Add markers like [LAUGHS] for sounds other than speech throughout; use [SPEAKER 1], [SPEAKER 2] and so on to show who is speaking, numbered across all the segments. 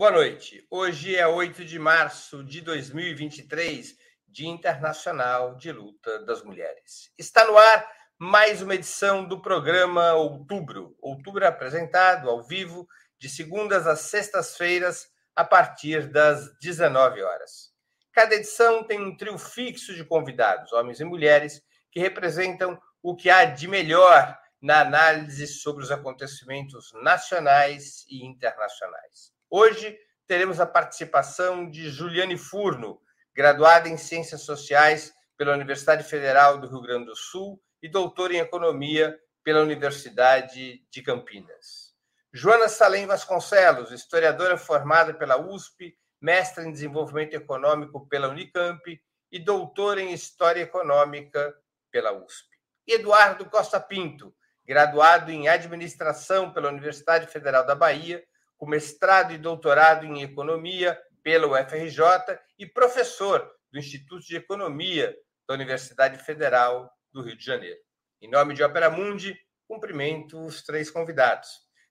[SPEAKER 1] Boa noite. Hoje é 8 de março de 2023, Dia Internacional de Luta das Mulheres. Está no ar mais uma edição do programa Outubro. Outubro é apresentado ao vivo de segundas às sextas-feiras, a partir das 19 horas. Cada edição tem um trio fixo de convidados, homens e mulheres, que representam o que há de melhor na análise sobre os acontecimentos nacionais e internacionais. Hoje teremos a participação de Juliane Furno, graduada em Ciências Sociais pela Universidade Federal do Rio Grande do Sul e doutora em Economia pela Universidade de Campinas. Joana Salem Vasconcelos, historiadora formada pela USP, mestra em Desenvolvimento Econômico pela Unicamp e doutora em História Econômica pela USP. Eduardo Costa Pinto, graduado em Administração pela Universidade Federal da Bahia com mestrado e doutorado em economia pela UFRJ e professor do Instituto de Economia da Universidade Federal do Rio de Janeiro. Em nome de Opera Mundi, cumprimento os três convidados.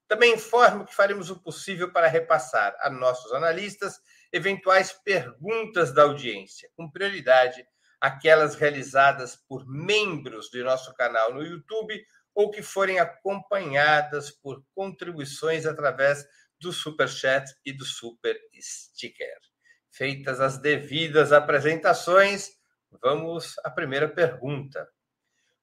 [SPEAKER 1] Também informo que faremos o possível para repassar a nossos analistas eventuais perguntas da audiência, com prioridade aquelas realizadas por membros do nosso canal no YouTube ou que forem acompanhadas por contribuições através do Super Chat e do Super Sticker. Feitas as devidas apresentações, vamos à primeira pergunta.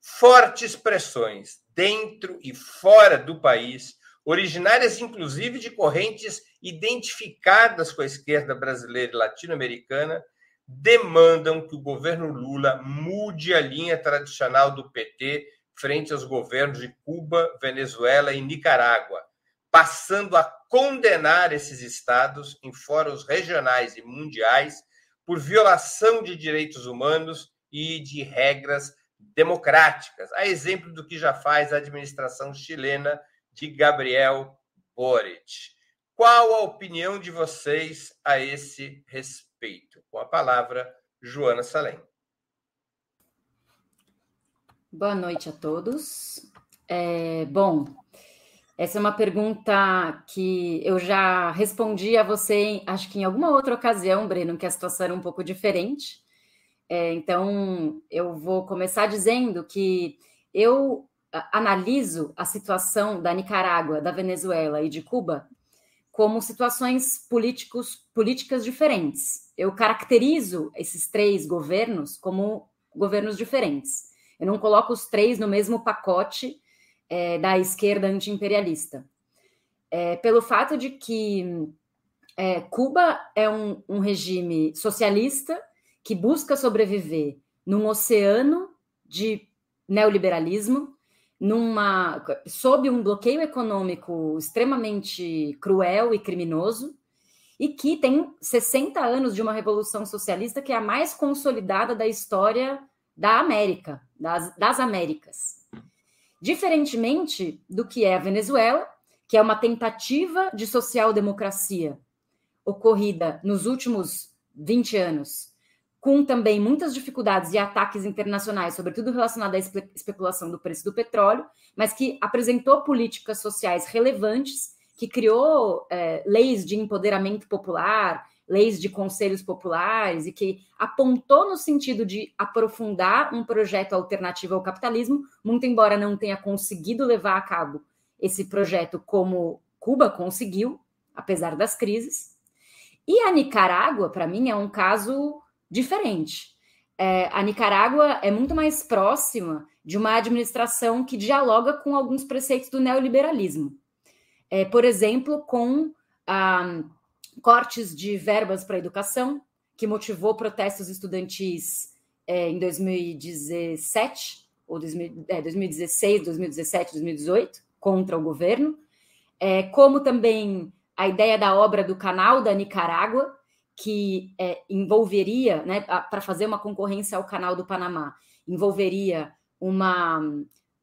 [SPEAKER 1] Fortes pressões dentro e fora do país, originárias inclusive de correntes identificadas com a esquerda brasileira e latino-americana, demandam que o governo Lula mude a linha tradicional do PT frente aos governos de Cuba, Venezuela e Nicarágua, passando a condenar esses estados em fóruns regionais e mundiais por violação de direitos humanos e de regras democráticas, a exemplo do que já faz a administração chilena de Gabriel Boric. Qual a opinião de vocês a esse respeito? Com a palavra, Joana Salem.
[SPEAKER 2] Boa noite a todos. É, bom, essa é uma pergunta que eu já respondi a você, acho que em alguma outra ocasião, Breno, que a situação era um pouco diferente. É, então, eu vou começar dizendo que eu analiso a situação da Nicarágua, da Venezuela e de Cuba como situações políticos, políticas diferentes. Eu caracterizo esses três governos como governos diferentes. Eu não coloco os três no mesmo pacote é, da esquerda antiimperialista. É, pelo fato de que é, Cuba é um, um regime socialista que busca sobreviver num oceano de neoliberalismo, numa sob um bloqueio econômico extremamente cruel e criminoso, e que tem 60 anos de uma revolução socialista que é a mais consolidada da história da América, das, das Américas. Diferentemente do que é a Venezuela, que é uma tentativa de social-democracia ocorrida nos últimos 20 anos, com também muitas dificuldades e ataques internacionais, sobretudo relacionados à espe especulação do preço do petróleo, mas que apresentou políticas sociais relevantes, que criou é, leis de empoderamento popular, leis de conselhos populares e que apontou no sentido de aprofundar um projeto alternativo ao capitalismo, muito embora não tenha conseguido levar a cabo esse projeto como Cuba conseguiu, apesar das crises. E a Nicarágua, para mim, é um caso diferente. É, a Nicarágua é muito mais próxima de uma administração que dialoga com alguns preceitos do neoliberalismo. É, por exemplo, com a cortes de verbas para a educação, que motivou protestos estudantis é, em 2017, ou 2000, é, 2016, 2017, 2018, contra o governo, é, como também a ideia da obra do Canal da Nicarágua, que é, envolveria, né, para fazer uma concorrência ao Canal do Panamá, envolveria uma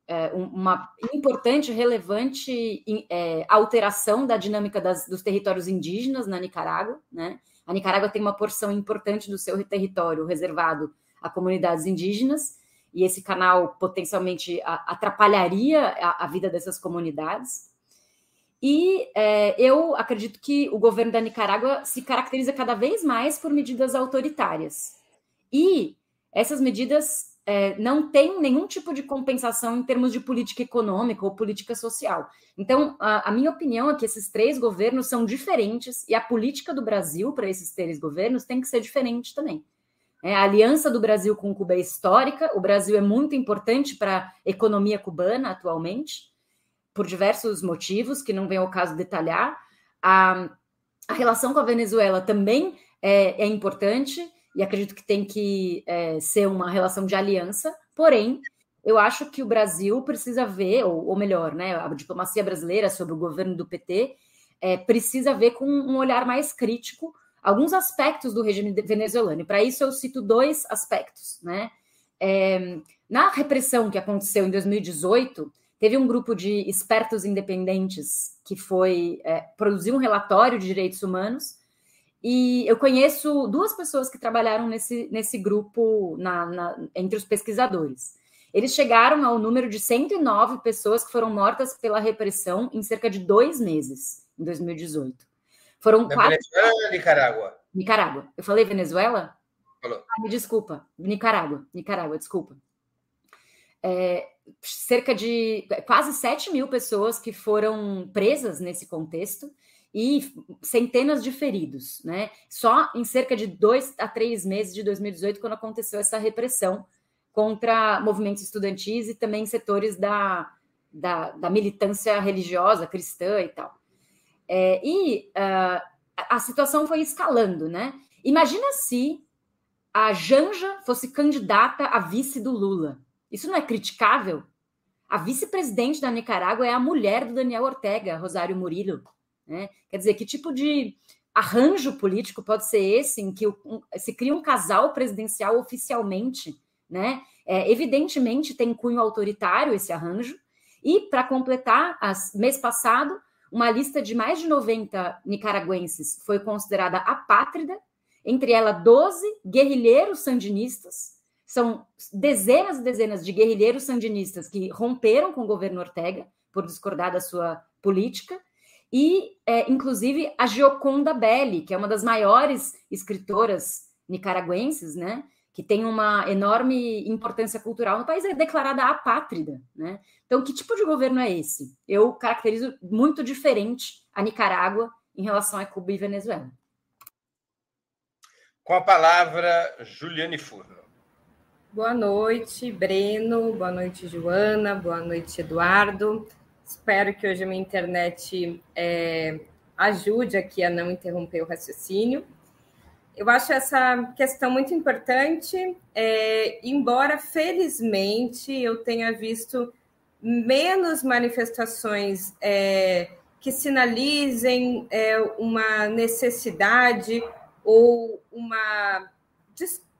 [SPEAKER 2] é, uma importante, relevante é, alteração da dinâmica das, dos territórios indígenas na Nicarágua. Né? A Nicarágua tem uma porção importante do seu território reservado a comunidades indígenas, e esse canal potencialmente atrapalharia a, a vida dessas comunidades. E é, eu acredito que o governo da Nicarágua se caracteriza cada vez mais por medidas autoritárias. E essas medidas é, não têm nenhum tipo de compensação em termos de política econômica ou política social. Então, a, a minha opinião é que esses três governos são diferentes e a política do Brasil para esses três governos tem que ser diferente também. É, a aliança do Brasil com Cuba é histórica, o Brasil é muito importante para a economia cubana atualmente por diversos motivos, que não vem ao caso detalhar. A, a relação com a Venezuela também é, é importante, e acredito que tem que é, ser uma relação de aliança, porém, eu acho que o Brasil precisa ver, ou, ou melhor, né, a diplomacia brasileira sobre o governo do PT é, precisa ver com um olhar mais crítico alguns aspectos do regime venezuelano. E para isso eu cito dois aspectos. Né? É, na repressão que aconteceu em 2018, Teve um grupo de espertos independentes que foi é, produzir um relatório de direitos humanos. E eu conheço duas pessoas que trabalharam nesse, nesse grupo na, na, entre os pesquisadores. Eles chegaram ao número de 109 pessoas que foram mortas pela repressão em cerca de dois meses, em 2018. Foram
[SPEAKER 1] Na
[SPEAKER 2] quatro...
[SPEAKER 1] Venezuela Nicarágua?
[SPEAKER 2] Nicarágua. Eu falei Venezuela?
[SPEAKER 1] Falou.
[SPEAKER 2] Ah, me desculpa. Nicarágua. Nicarágua, desculpa. É, cerca de quase 7 mil pessoas que foram presas nesse contexto e centenas de feridos, né? Só em cerca de dois a três meses de 2018, quando aconteceu essa repressão contra movimentos estudantis e também setores da, da, da militância religiosa cristã e tal. É, e uh, a situação foi escalando, né? Imagina se a Janja fosse candidata a vice do Lula. Isso não é criticável? A vice-presidente da Nicarágua é a mulher do Daniel Ortega, Rosário Murilo. Né? Quer dizer, que tipo de arranjo político pode ser esse em que se cria um casal presidencial oficialmente? Né? É, evidentemente tem cunho autoritário esse arranjo. E, para completar, as, mês passado, uma lista de mais de 90 nicaragüenses foi considerada apátrida, entre ela 12 guerrilheiros sandinistas são dezenas e dezenas de guerrilheiros sandinistas que romperam com o governo Ortega por discordar da sua política, e é, inclusive a Gioconda Belli, que é uma das maiores escritoras nicaragüenses, né, que tem uma enorme importância cultural no país, é declarada apátrida, né? Então, que tipo de governo é esse? Eu caracterizo muito diferente a Nicarágua em relação a Cuba e Venezuela.
[SPEAKER 1] Com a palavra, Juliane Furno.
[SPEAKER 3] Boa noite, Breno. Boa noite, Joana. Boa noite, Eduardo. Espero que hoje a minha internet é, ajude aqui a não interromper o raciocínio. Eu acho essa questão muito importante, é, embora felizmente eu tenha visto menos manifestações é, que sinalizem é, uma necessidade ou uma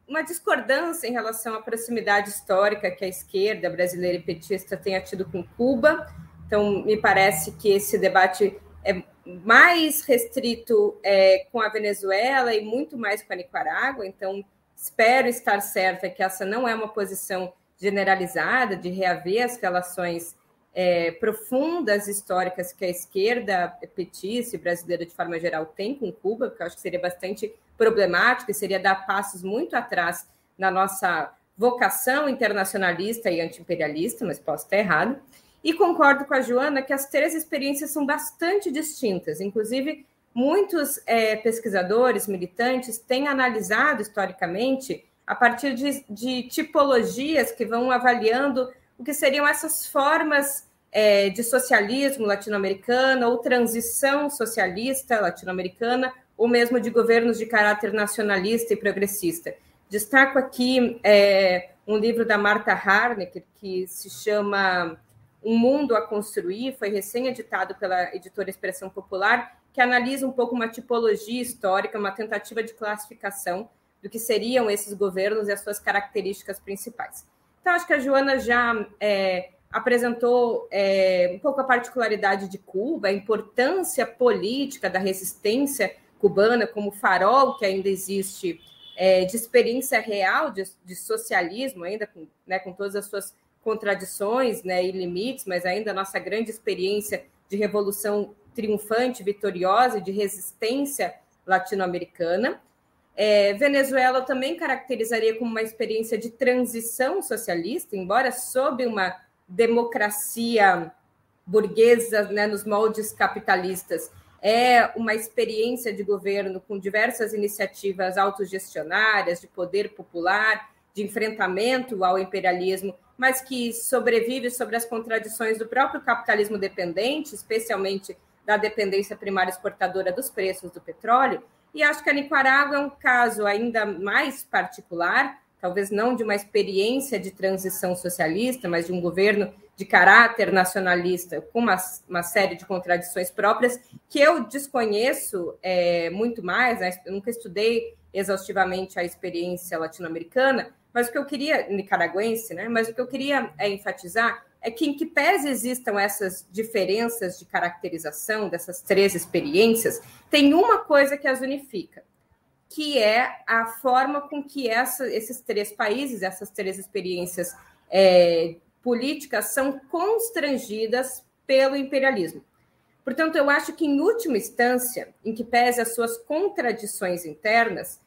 [SPEAKER 3] uma discordância em relação à proximidade histórica que a esquerda brasileira e petista tenha tido com Cuba. Então, me parece que esse debate é mais restrito é, com a Venezuela e muito mais com a Nicarágua. Então, espero estar certa que essa não é uma posição generalizada de reaver as relações é, profundas históricas que a esquerda petista e brasileira de forma geral tem com Cuba, porque eu acho que seria bastante problemático e seria dar passos muito atrás na nossa vocação internacionalista e antiimperialista, mas posso estar errado. E concordo com a Joana que as três experiências são bastante distintas. Inclusive, muitos é, pesquisadores, militantes, têm analisado historicamente a partir de, de, tipologias que vão avaliando o que seriam essas formas é, de socialismo latino-americano ou transição socialista latino-americana ou mesmo de governos de caráter nacionalista e progressista. Destaco aqui é, um livro da Marta Harneck, que se chama Um Mundo a Construir, foi recém-editado pela editora Expressão Popular, que analisa um pouco uma tipologia histórica, uma tentativa de classificação do que seriam esses governos e as suas características principais. Então, acho que a Joana já é, apresentou é, um pouco a particularidade de Cuba, a importância política da resistência cubana como farol que ainda existe é, de experiência real de, de socialismo, ainda com, né, com todas as suas contradições né, e limites, mas ainda a nossa grande experiência de revolução triunfante, vitoriosa de resistência latino-americana. É, Venezuela eu também caracterizaria como uma experiência de transição socialista, embora sob uma democracia burguesa, né, nos moldes capitalistas, é uma experiência de governo com diversas iniciativas autogestionárias, de poder popular, de enfrentamento ao imperialismo, mas que sobrevive sobre as contradições do próprio capitalismo dependente, especialmente da dependência primária exportadora dos preços do petróleo. E acho que a Nicarágua é um caso ainda mais particular, talvez não de uma experiência de transição socialista, mas de um governo de caráter nacionalista, com uma, uma série de contradições próprias, que eu desconheço é, muito mais, né? eu nunca estudei exaustivamente a experiência latino-americana, mas o que eu queria, nicaragüense, né? mas o que eu queria é, enfatizar é que, em que pese existam essas diferenças de caracterização dessas três experiências, tem uma coisa que as unifica, que é a forma com que essa, esses três países, essas três experiências é, políticas são constrangidas pelo imperialismo. Portanto, eu acho que, em última instância, em que pese as suas contradições internas,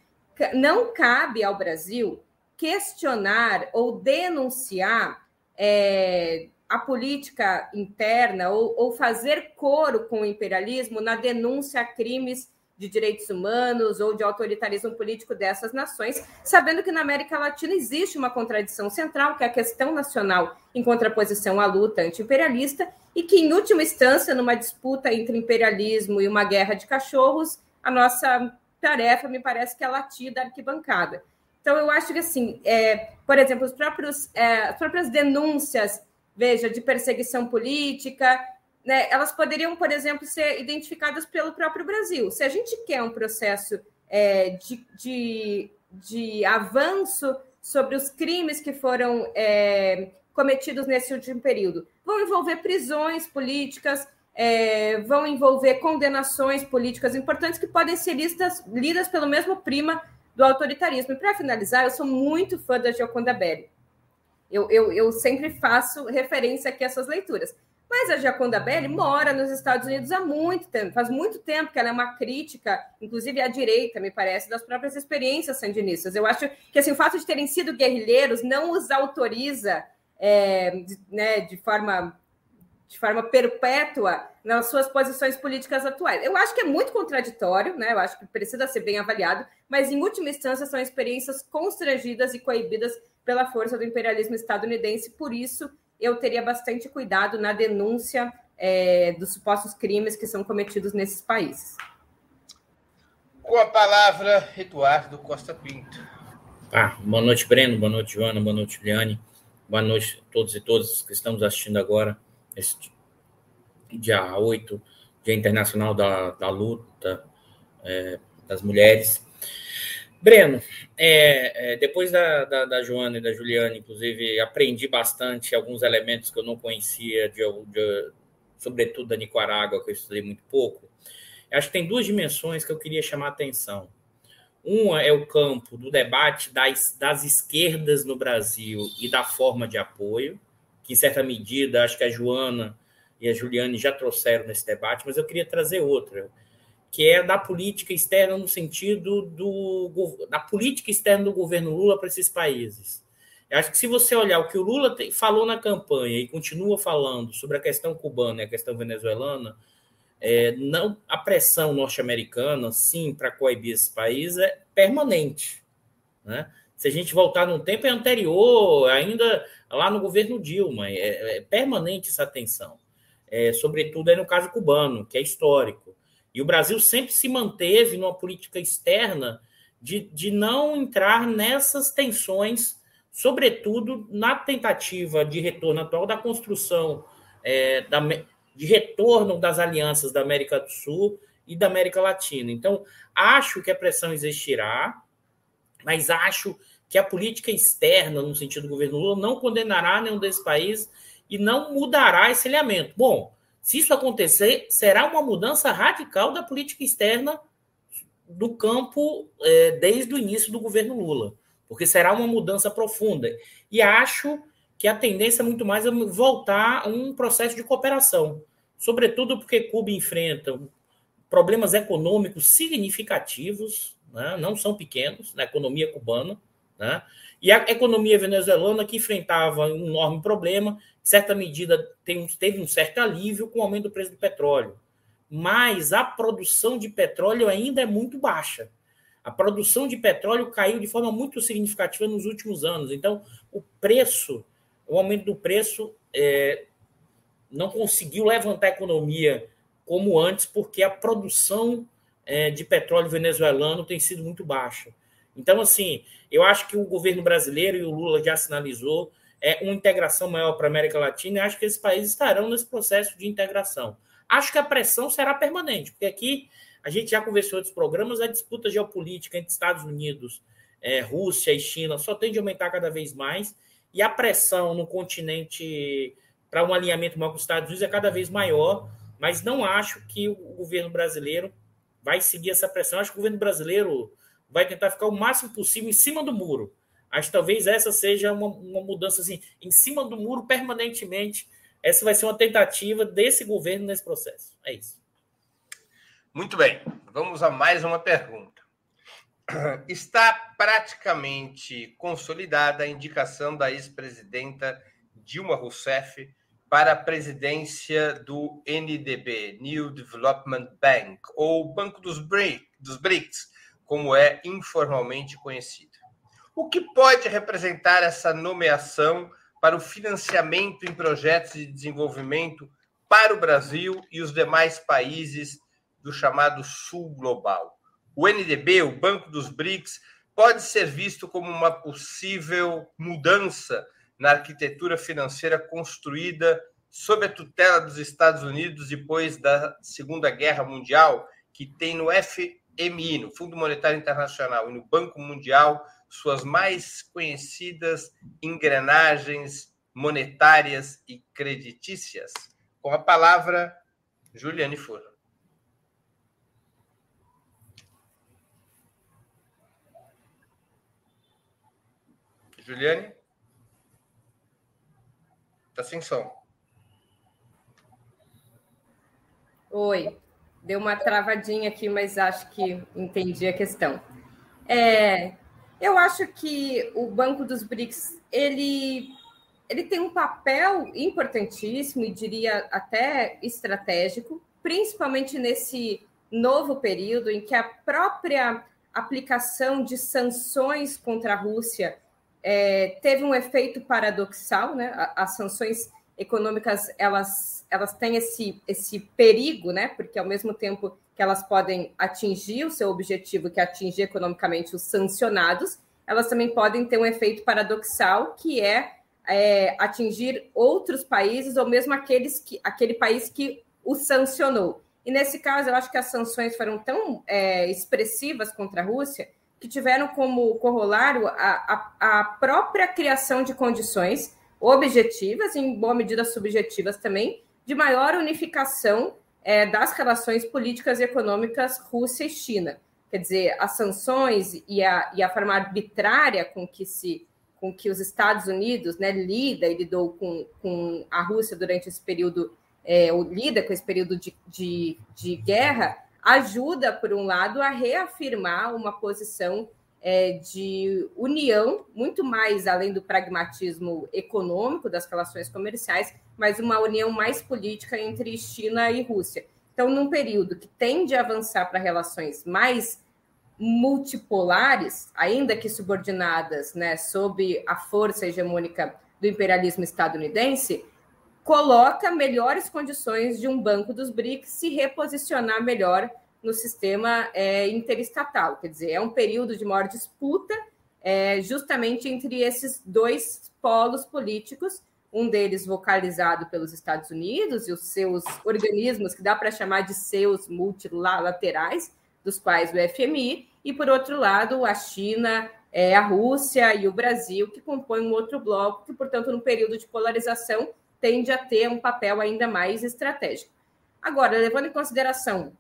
[SPEAKER 3] não cabe ao Brasil questionar ou denunciar é, a política interna ou, ou, fazer coro com o imperialismo na denúncia a crimes de direitos humanos ou de autoritarismo político dessas nações, sabendo que na América Latina existe uma contradição central, que é a questão nacional em contraposição à luta anti-imperialista, e que, em última instância, numa disputa entre imperialismo e uma guerra de cachorros, a nossa tarefa me parece que é latir da arquibancada. Então, eu acho que, assim, é, por exemplo, os próprios, é, as próprias denúncias, veja, de perseguição política, né, elas poderiam, por exemplo, ser identificadas pelo próprio Brasil. Se a gente quer um processo é, de, de, de, avanço sobre os crimes que foram é, cometidos nesse último período, vão envolver prisões políticas, é, vão envolver condenações políticas importantes que podem ser listas, lidas pelo mesmo prima do autoritarismo. E para finalizar, eu sou muito fã da Gioconda Belli. Eu, eu, eu sempre faço referência aqui a essas leituras. Mas a Jaconda Belli mora nos Estados Unidos há muito tempo, faz muito tempo que ela é uma crítica, inclusive à direita, me parece, das próprias experiências sandinistas. Eu acho que assim, o fato de terem sido guerrilheiros não os autoriza é, de, né, de, forma, de forma perpétua nas suas posições políticas atuais. Eu acho que é muito contraditório, né? eu acho que precisa ser bem avaliado, mas em última instância são experiências constrangidas e coibidas pela força do imperialismo estadunidense, por isso eu teria bastante cuidado na denúncia é, dos supostos crimes que são cometidos nesses países.
[SPEAKER 1] Com a palavra, Eduardo Costa Pinto.
[SPEAKER 4] Ah, boa noite, Breno. Boa noite, Joana. Boa noite, Liane. Boa noite a todos e todas que estamos assistindo agora, esse dia 8, Dia Internacional da, da Luta é, das Mulheres. Breno, é, é, depois da, da, da, Joana e da Juliana, inclusive, aprendi bastante alguns elementos que eu não conhecia, de, de, sobretudo da Nicarágua, que eu estudei muito pouco. Acho que tem duas dimensões que eu queria chamar a atenção. Uma é o campo do debate das, das esquerdas no Brasil e da forma de apoio, que, em certa medida, acho que a Joana e a Juliane já trouxeram nesse debate, mas eu queria trazer outra que é da política externa no sentido do, da política externa do governo Lula para esses países. Eu acho que se você olhar o que o Lula falou na campanha e continua falando sobre a questão cubana e a questão venezuelana, é, não a pressão norte-americana, sim, para coibir esse país é permanente. Né? Se a gente voltar num tempo anterior, ainda lá no governo Dilma, é, é permanente essa tensão. É, sobretudo aí no caso cubano, que é histórico. E o Brasil sempre se manteve numa política externa de, de não entrar nessas tensões, sobretudo na tentativa de retorno atual da construção é, da, de retorno das alianças da América do Sul e da América Latina. Então, acho que a pressão existirá, mas acho que a política externa, no sentido do governo Lula, não condenará nenhum desses países e não mudará esse alinhamento. Bom, se isso acontecer, será uma mudança radical da política externa do campo é, desde o início do governo Lula, porque será uma mudança profunda. E acho que a tendência é muito mais é voltar a um processo de cooperação. sobretudo porque Cuba enfrenta problemas econômicos significativos, né? não são pequenos, na economia cubana, né? e a economia venezuelana que enfrentava um enorme problema, em certa medida teve um certo alívio com o aumento do preço do petróleo. Mas a produção de petróleo ainda é muito baixa. A produção de petróleo caiu de forma muito significativa nos últimos anos. Então, o preço, o aumento do preço é, não conseguiu levantar a economia como antes, porque a produção é, de petróleo venezuelano tem sido muito baixa. Então, assim, eu acho que o governo brasileiro e o Lula já sinalizou é, uma integração maior para a América Latina e acho que esses países estarão nesse processo de integração. Acho que a pressão será permanente, porque aqui a gente já conversou outros programas, a disputa geopolítica entre Estados Unidos, é, Rússia e China só tende a aumentar cada vez mais, e a pressão no continente para um alinhamento maior com os Estados Unidos é cada vez maior, mas não acho que o governo brasileiro vai seguir essa pressão. Acho que o governo brasileiro vai tentar ficar o máximo possível em cima do muro. Acho que talvez essa seja uma, uma mudança assim, em cima do muro permanentemente. Essa vai ser uma tentativa desse governo nesse processo. É isso.
[SPEAKER 1] Muito bem. Vamos a mais uma pergunta. [CLEARS THROAT] Está praticamente consolidada a indicação da ex-presidenta Dilma Rousseff para a presidência do NDB, New Development Bank, ou Banco dos, BRIC, dos BRICS, como é informalmente conhecido. O que pode representar essa nomeação para o financiamento em projetos de desenvolvimento para o Brasil e os demais países do chamado Sul Global? O NDB, o Banco dos BRICS, pode ser visto como uma possível mudança na arquitetura financeira construída sob a tutela dos Estados Unidos depois da Segunda Guerra Mundial, que tem no FMI, no Fundo Monetário Internacional, e no Banco Mundial suas mais conhecidas engrenagens monetárias e creditícias? Com a palavra, Juliane Furno. Juliane? Tá sem som.
[SPEAKER 3] Oi, deu uma travadinha aqui, mas acho que entendi a questão. É, eu acho que o Banco dos BRICS ele, ele tem um papel importantíssimo e diria até estratégico, principalmente nesse novo período em que a própria aplicação de sanções contra a Rússia é, teve um efeito paradoxal, né? As sanções econômicas elas, elas têm esse, esse perigo, né? Porque ao mesmo tempo que elas podem atingir o seu objetivo, que é atingir economicamente os sancionados, elas também podem ter um efeito paradoxal, que é, é atingir outros países ou mesmo aqueles que aquele país que o sancionou. E nesse caso, eu acho que as sanções foram tão é, expressivas contra a Rússia que tiveram como corolário a, a, a própria criação de condições objetivas, em boa medida subjetivas também, de maior unificação é, das relações políticas e econômicas Rússia e China. Quer dizer, as sanções e a, e a forma arbitrária com que se com que os Estados Unidos né, lida e lidou com, com a Rússia durante esse período, é, ou lida com esse período de, de, de guerra, ajuda, por um lado, a reafirmar uma posição é, de união, muito mais além do pragmatismo econômico das relações comerciais, mas uma união mais política entre China e Rússia. Então, num período que tende a avançar para relações mais multipolares, ainda que subordinadas né, sob a força hegemônica do imperialismo estadunidense, coloca melhores condições de um banco dos BRICS se reposicionar melhor no sistema é, interestatal. Quer dizer, é um período de maior disputa é, justamente entre esses dois polos políticos, um deles vocalizado pelos Estados Unidos e os seus organismos, que dá para chamar de seus multilaterais, dos quais o FMI, e por outro lado, a China, é, a Rússia e o Brasil, que compõem um outro bloco, que, portanto, no período de polarização, tende a ter um papel ainda mais estratégico. Agora, levando em consideração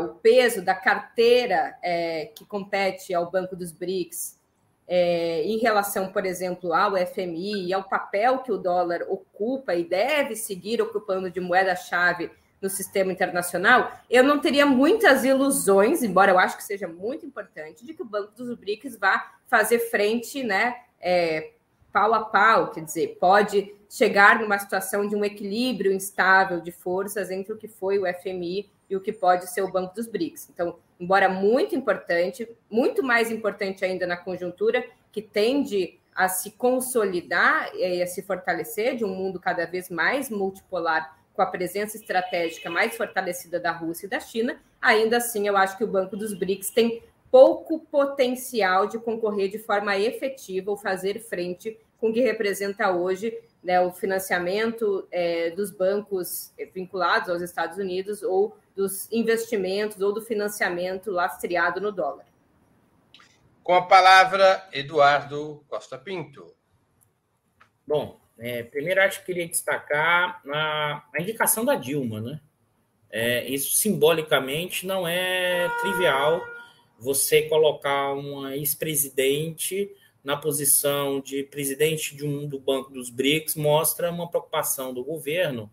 [SPEAKER 3] o peso da carteira é, que compete ao Banco dos BRICS é, em relação, por exemplo, ao FMI e ao papel que o dólar ocupa e deve seguir ocupando de moeda-chave no sistema internacional, eu não teria muitas ilusões, embora eu acho que seja muito importante, de que o Banco dos BRICS vá fazer frente, né, é, pau a pau, quer dizer, pode chegar numa situação de um equilíbrio instável de forças entre o que foi o FMI e o que pode ser o Banco dos BRICS. Então, embora muito importante, muito mais importante ainda na conjuntura que tende a se consolidar e a se fortalecer de um mundo cada vez mais multipolar com a presença estratégica mais fortalecida da Rússia e da China, ainda assim eu acho que o Banco dos BRICS tem pouco potencial de concorrer de forma efetiva ou fazer frente com o que representa hoje né, o financiamento é, dos bancos vinculados aos Estados Unidos ou dos investimentos ou do financiamento lastreado no dólar.
[SPEAKER 1] Com a palavra, Eduardo Costa Pinto.
[SPEAKER 4] Bom, é, primeiro acho que queria destacar a, a indicação da Dilma, né? É, isso simbolicamente não é trivial você colocar uma ex-presidente na posição de presidente de um do Banco dos BRICS mostra uma preocupação do governo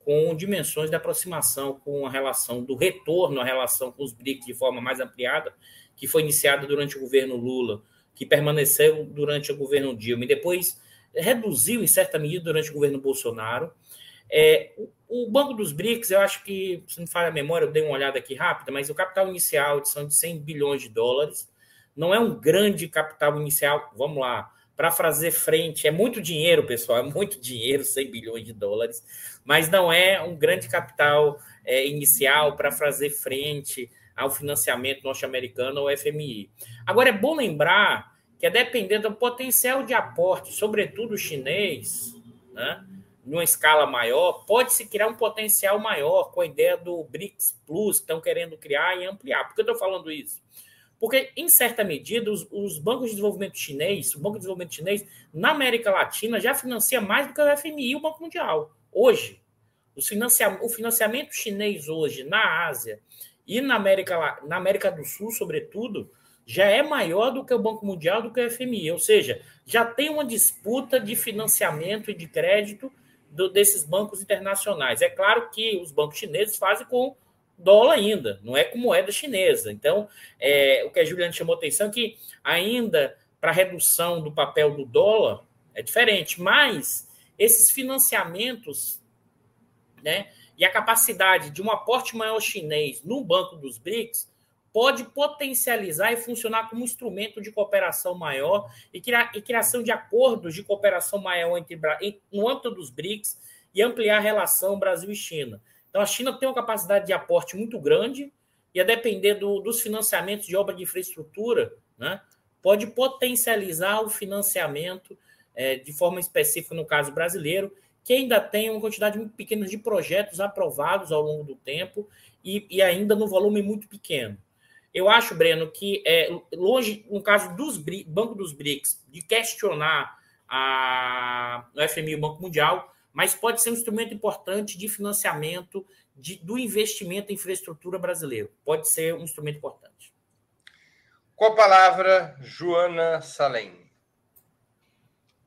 [SPEAKER 4] com dimensões de aproximação com a relação do retorno à relação com os BRICS de forma mais ampliada, que foi iniciada durante o governo Lula, que permaneceu durante o governo Dilma e depois reduziu em certa medida durante o governo Bolsonaro. É, o, o, Banco dos BRICS, eu acho que, se não falha a memória, eu dei uma olhada aqui rápida, mas o capital inicial são de 100 bilhões de dólares. Não é um grande capital inicial, vamos lá, para fazer frente. É muito dinheiro, pessoal, é muito dinheiro, 100 bilhões de dólares, mas não é um grande capital é, inicial para fazer frente ao financiamento norte-americano ou FMI. Agora, é bom lembrar que, é dependendo do potencial de aporte, sobretudo chinês, né, numa escala maior, pode-se criar um potencial maior com a ideia do BRICS Plus, que estão querendo criar e ampliar. Por que eu estou falando isso? Porque, em certa medida, os, os, bancos de desenvolvimento chinês, o Banco de Desenvolvimento Chinês, na América Latina, já financia mais do que o FMI e o Banco Mundial. Hoje, financia, o financiamento chinês hoje na Ásia e na América, na América do Sul, sobretudo, já é maior do que o Banco Mundial, do que o FMI. Ou seja, já tem uma disputa de financiamento e de crédito do, desses bancos internacionais. É claro que os bancos chineses fazem com dólar ainda, não é com moeda chinesa. Então, é, o que a Juliana chamou atenção é que ainda para redução do papel do dólar é diferente, mas esses financiamentos, né, e a capacidade de um aporte maior chinês no banco dos BRICS pode potencializar e funcionar como instrumento de cooperação maior e, criar, e criação de acordos de cooperação maior entre no âmbito dos BRICS e ampliar a relação Brasil e China. Então, a China tem uma capacidade de aporte muito grande e, a depender do, dos financiamentos de obra de infraestrutura, né, pode potencializar o financiamento é, de forma específica no caso brasileiro, que ainda tem uma quantidade muito pequena de projetos aprovados ao longo do tempo e, e ainda no volume muito pequeno. Eu acho, Breno, que é longe, no caso dos Banco dos BRICS, de questionar a, o FMI e o Banco Mundial, mas pode ser um instrumento importante de financiamento de, do investimento em infraestrutura brasileiro. Pode ser um instrumento importante.
[SPEAKER 1] Com a palavra, Joana Salem.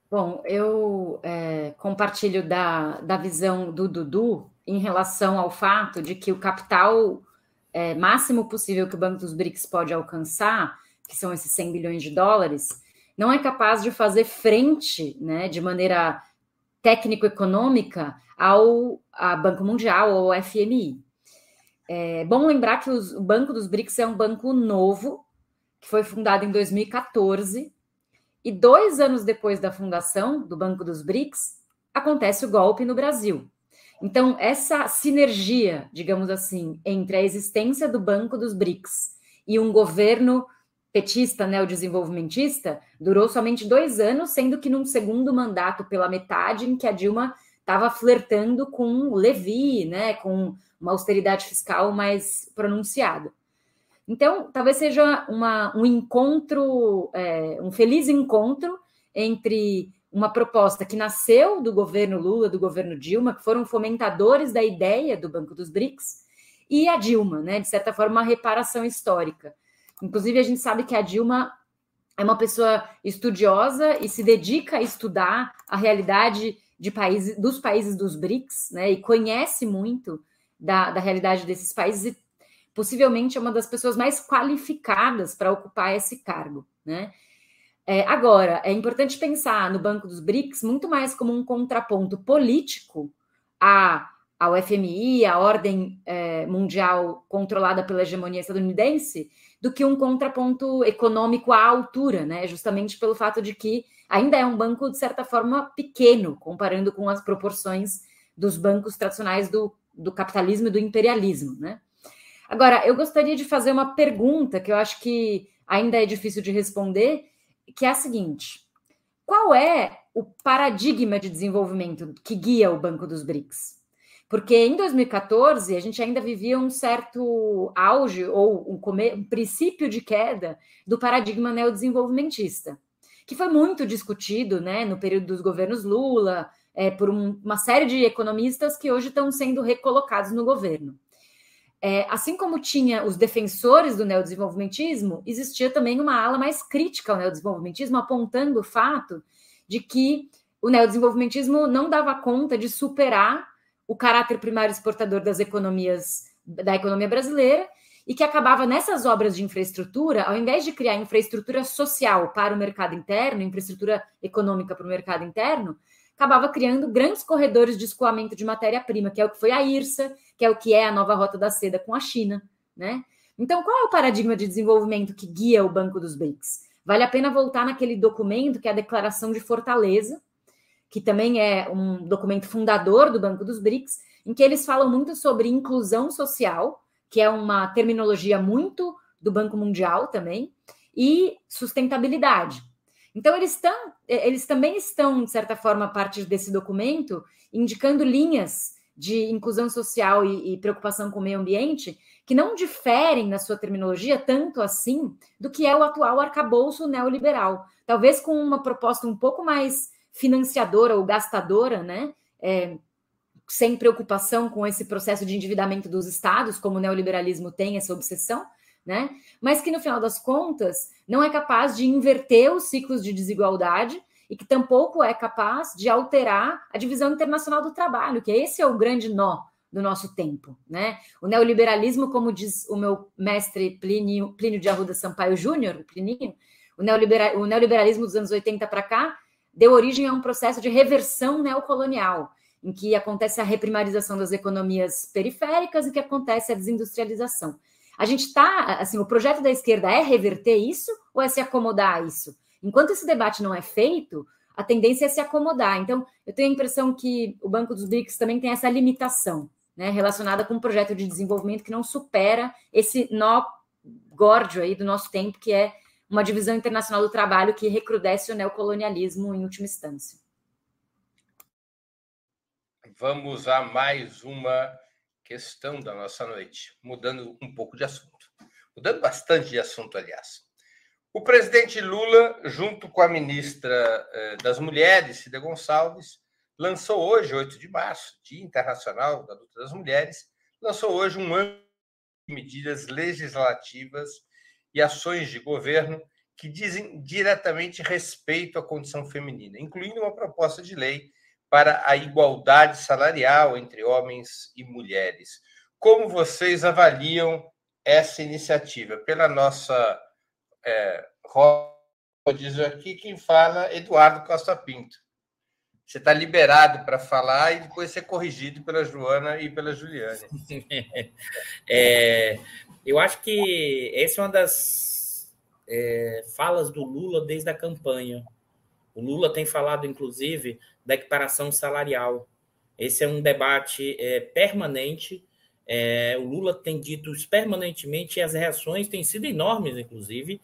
[SPEAKER 2] Bom, eu é, compartilho da, da visão do Dudu em relação ao fato de que o capital é, máximo possível que o Banco dos BRICS pode alcançar, que são esses 100 bilhões de dólares, não é capaz de fazer frente né, de maneira técnico-econômica ao a Banco Mundial ou FMI. É bom lembrar que os, o Banco dos BRICS é um banco novo, que foi fundado em 2014, e dois anos depois da fundação do Banco dos BRICS, acontece o golpe no Brasil. Então, essa sinergia, digamos assim, entre a existência do Banco dos BRICS e um governo petista, neodesenvolvimentista, durou somente dois anos, sendo que num segundo mandato pela metade, em que a Dilma estava flertando com o Levi, né, com uma austeridade fiscal mais pronunciada. Então, talvez seja uma, um encontro, é, um feliz encontro entre uma proposta que nasceu do governo Lula, do governo Dilma, que foram fomentadores da ideia do Banco dos BRICS, e a Dilma, né, de certa forma, uma reparação histórica. Inclusive, a gente sabe que a Dilma é uma pessoa estudiosa e se dedica a estudar a realidade de países, dos países dos BRICS, né? E conhece muito da, da realidade desses países e possivelmente é uma das pessoas mais qualificadas para ocupar esse cargo, né? É, agora, é importante pensar no Banco dos BRICS muito mais como um contraponto político a, ao FMI, a ordem é, mundial controlada pela hegemonia estadunidense, do que um contraponto econômico à altura, né? Justamente pelo fato de que ainda é um banco, de certa forma, pequeno, comparando com as proporções dos bancos tradicionais do, do capitalismo e do imperialismo, né? Agora, eu gostaria de fazer uma pergunta que eu acho que ainda é difícil de responder, que é a seguinte: qual é o paradigma de desenvolvimento que guia o Banco dos BRICS? Porque em 2014 a gente ainda vivia um certo auge ou um, come... um princípio de queda do paradigma neodesenvolvimentista, que foi muito discutido né, no período dos governos Lula, é, por um, uma série de economistas que hoje estão sendo recolocados no governo. É, assim como tinha os defensores do neodesenvolvimentismo, existia também uma ala mais crítica ao neodesenvolvimentismo, apontando o fato de que o neodesenvolvimentismo não dava conta de superar o caráter primário exportador das economias da economia brasileira e que acabava nessas obras de infraestrutura, ao invés de criar infraestrutura social para o mercado interno, infraestrutura econômica para o mercado interno, acabava criando grandes corredores de escoamento de matéria-prima, que é o que foi a IRSA, que é o que é a nova rota da seda com a China, né? Então, qual é o paradigma de desenvolvimento que guia o Banco dos BRICS? Vale a pena voltar naquele documento que é a Declaração de Fortaleza, que também é um documento fundador do Banco dos BRICS, em que eles falam muito sobre inclusão social, que é uma terminologia muito do Banco Mundial também, e sustentabilidade. Então, eles, estão, eles também estão, de certa forma, a partir desse documento, indicando linhas de inclusão social e, e preocupação com o meio ambiente que não diferem na sua terminologia tanto assim do que é o atual arcabouço neoliberal. Talvez com uma proposta um pouco mais financiadora ou gastadora, né? É, sem preocupação com esse processo de endividamento dos estados, como o neoliberalismo tem essa obsessão, né? Mas que no final das contas não é capaz de inverter os ciclos de desigualdade e que tampouco é capaz de alterar a divisão internacional do trabalho, que esse é o grande nó do nosso tempo, né? O neoliberalismo, como diz o meu mestre Plínio, Plínio de Arruda Sampaio Júnior, o Plininho, o, neoliberal, o neoliberalismo dos anos 80 para cá deu origem a um processo de reversão neocolonial, em que acontece a reprimarização das economias periféricas e que acontece a desindustrialização. A gente está, assim, o projeto da esquerda é reverter isso ou é se acomodar a isso? Enquanto esse debate não é feito, a tendência é se acomodar. Então, eu tenho a impressão que o Banco dos BRICS também tem essa limitação, né, relacionada com um projeto de desenvolvimento que não supera esse nó górdio aí do nosso tempo, que é uma divisão internacional do trabalho que recrudesce o neocolonialismo em última instância.
[SPEAKER 1] Vamos a mais uma questão da nossa noite, mudando um pouco de assunto. Mudando bastante de assunto, aliás. O presidente Lula, junto com a ministra eh, das Mulheres, Cida Gonçalves, lançou hoje, 8 de março, Dia Internacional da Luta das Mulheres, lançou hoje um ano de medidas legislativas e ações de governo que dizem diretamente respeito à condição feminina, incluindo uma proposta de lei para a igualdade salarial entre homens e mulheres. Como vocês avaliam essa iniciativa? Pela nossa é, diz aqui, quem fala Eduardo Costa Pinto. Você está liberado para falar e depois ser corrigido pela Joana e pela Juliane. [LAUGHS]
[SPEAKER 4] É, eu acho que essa é uma das é, falas do Lula desde a campanha. O Lula tem falado, inclusive, da equiparação salarial. Esse é um debate é, permanente. É, o Lula tem dito isso permanentemente e as reações têm sido enormes, inclusive,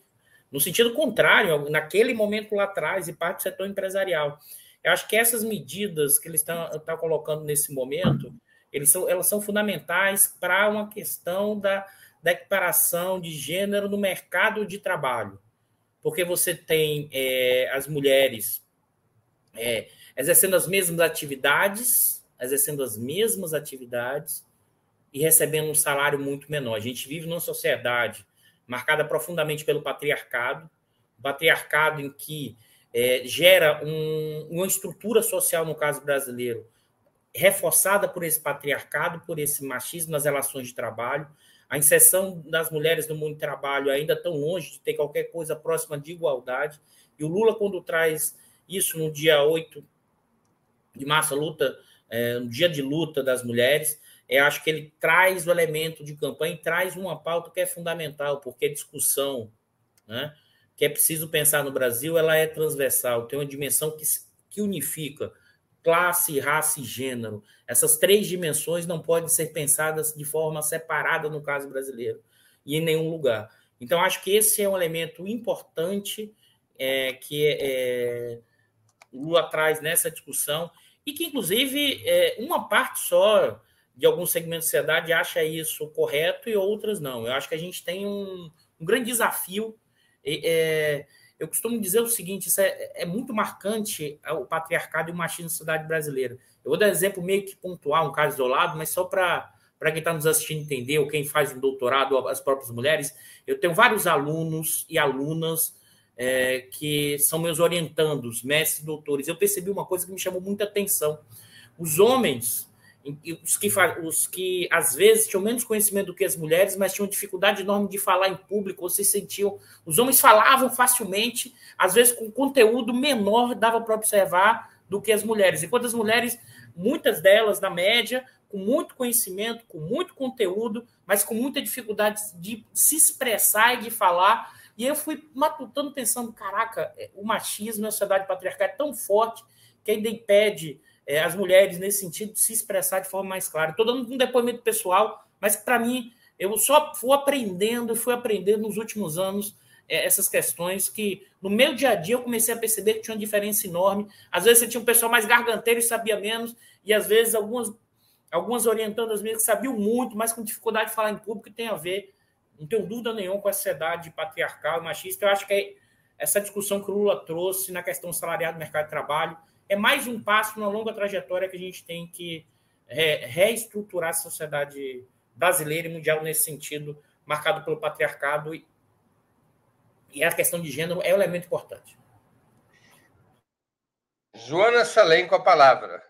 [SPEAKER 4] no sentido contrário, naquele momento lá atrás, e parte do setor empresarial. Eu acho que essas medidas que eles estão, colocando nesse momento, eles são, elas são fundamentais para uma questão da, da equiparação de gênero no mercado de trabalho. Porque você tem é, as mulheres é, exercendo as mesmas atividades, exercendo as mesmas atividades e recebendo um salário muito menor. A gente vive numa sociedade marcada profundamente pelo patriarcado, patriarcado em que é, gera um, uma estrutura social, no caso brasileiro, reforçada por esse patriarcado, por esse machismo nas relações de trabalho, a inserção das mulheres no mundo do trabalho ainda tão longe de ter qualquer coisa próxima de igualdade. E o Lula, quando traz isso no dia 8 de março, luta, é, no dia de luta das mulheres, eu acho que ele traz o elemento de campanha e traz uma pauta que é fundamental, porque a discussão né, que é preciso pensar no Brasil, ela é transversal, tem uma dimensão que, que unifica classe, raça e gênero. Essas três dimensões não podem ser pensadas de forma separada no caso brasileiro e em nenhum lugar. Então, acho que esse é um elemento importante é, que é, Lula traz nessa discussão e que, inclusive, é, uma parte só de alguns segmentos da sociedade acha isso correto e outras não. Eu acho que a gente tem um, um grande desafio. É, eu costumo dizer o seguinte: isso é, é muito marcante é, o patriarcado e o machismo na sociedade brasileira. Eu vou dar exemplo meio que pontual, um caso isolado, mas só para quem está nos assistindo entender, ou quem faz um doutorado, as próprias mulheres, eu tenho vários alunos e alunas é, que são meus orientandos, mestres, doutores. Eu percebi uma coisa que me chamou muita atenção. Os homens os que, os que às vezes tinham menos conhecimento do que as mulheres, mas tinham dificuldade enorme de falar em público, Vocês se sentiam. Os homens falavam facilmente, às vezes com conteúdo menor dava para observar do que as mulheres. Enquanto as mulheres, muitas delas, na média, com muito conhecimento, com muito conteúdo, mas com muita dificuldade de se expressar e de falar. E eu fui matutando, pensando: caraca, o machismo na sociedade patriarcal é tão forte que ainda impede é, as mulheres nesse sentido se expressar de forma mais clara. Estou dando um depoimento pessoal, mas para mim eu só fui aprendendo, fui aprendendo nos últimos anos é, essas questões que no meu dia a dia eu comecei a perceber que tinha uma diferença enorme. Às vezes você tinha um pessoal mais garganteiro e sabia menos, e às vezes algumas algumas orientandas minhas que sabiam muito, mas com dificuldade de falar em público, e tem a ver, não tenho dúvida nenhuma, com a sociedade patriarcal e machista. Eu acho que é essa discussão que o Lula trouxe na questão salarial do mercado de trabalho é mais um passo na longa trajetória que a gente tem que re reestruturar a sociedade brasileira e mundial nesse sentido, marcado pelo patriarcado e, e a questão de gênero é um elemento importante.
[SPEAKER 1] Joana Salem com a palavra.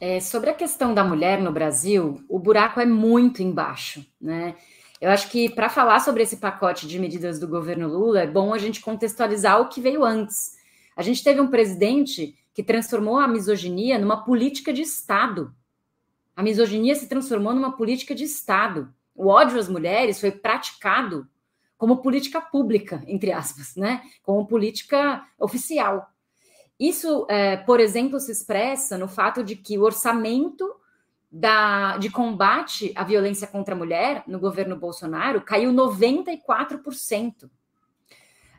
[SPEAKER 2] É, sobre a questão da mulher no Brasil, o buraco é muito embaixo, né? Eu acho que para falar sobre esse pacote de medidas do governo Lula, é bom a gente contextualizar o que veio antes. A gente teve um presidente que transformou a misoginia numa política de Estado. A misoginia se transformou numa política de Estado. O ódio às mulheres foi praticado como política pública, entre aspas, né? Como política oficial. Isso, é, por exemplo, se expressa no fato de que o orçamento da, de combate à violência contra a mulher no governo Bolsonaro caiu 94%.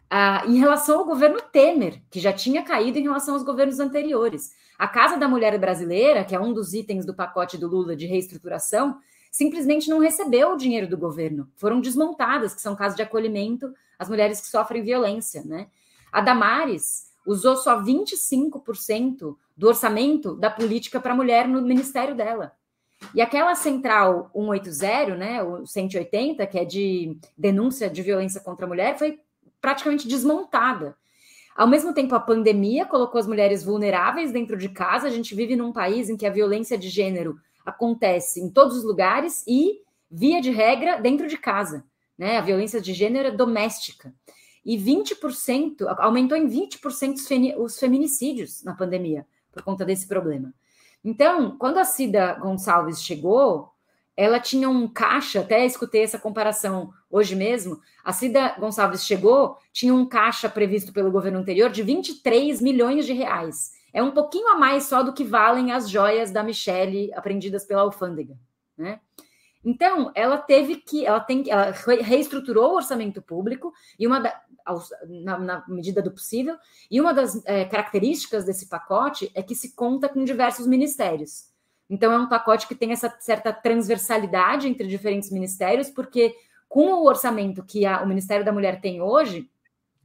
[SPEAKER 2] Ah, em relação ao governo Temer, que já tinha caído em relação aos governos anteriores. A Casa da Mulher Brasileira, que é um dos itens do pacote do Lula de reestruturação, simplesmente não recebeu o dinheiro do governo. Foram desmontadas, que são casos de acolhimento às mulheres que sofrem violência. Né? A Damares usou só 25% do orçamento da política para a mulher no ministério dela. E aquela central 180, né, o 180, que é de denúncia de violência contra a mulher, foi praticamente desmontada. Ao mesmo tempo, a pandemia colocou as mulheres vulneráveis dentro de casa. A gente vive num país em que a violência de gênero acontece em todos os lugares e, via de regra, dentro de casa. Né? A violência de gênero é doméstica. E 20%, aumentou em 20% os feminicídios na pandemia, por conta desse problema. Então, quando a Cida Gonçalves chegou, ela tinha um caixa, até escutei essa comparação hoje mesmo. A Cida Gonçalves chegou, tinha um caixa previsto pelo governo anterior de 23 milhões de reais. É um pouquinho a mais só do que valem as joias da Michelle apreendidas pela alfândega, né? Então, ela teve que, ela tem, ela reestruturou o orçamento público e uma da, na, na, medida do possível. E uma das é, características desse pacote é que se conta com diversos ministérios. Então, é um pacote que tem essa certa transversalidade entre diferentes ministérios, porque com o orçamento que a, o Ministério da Mulher tem hoje,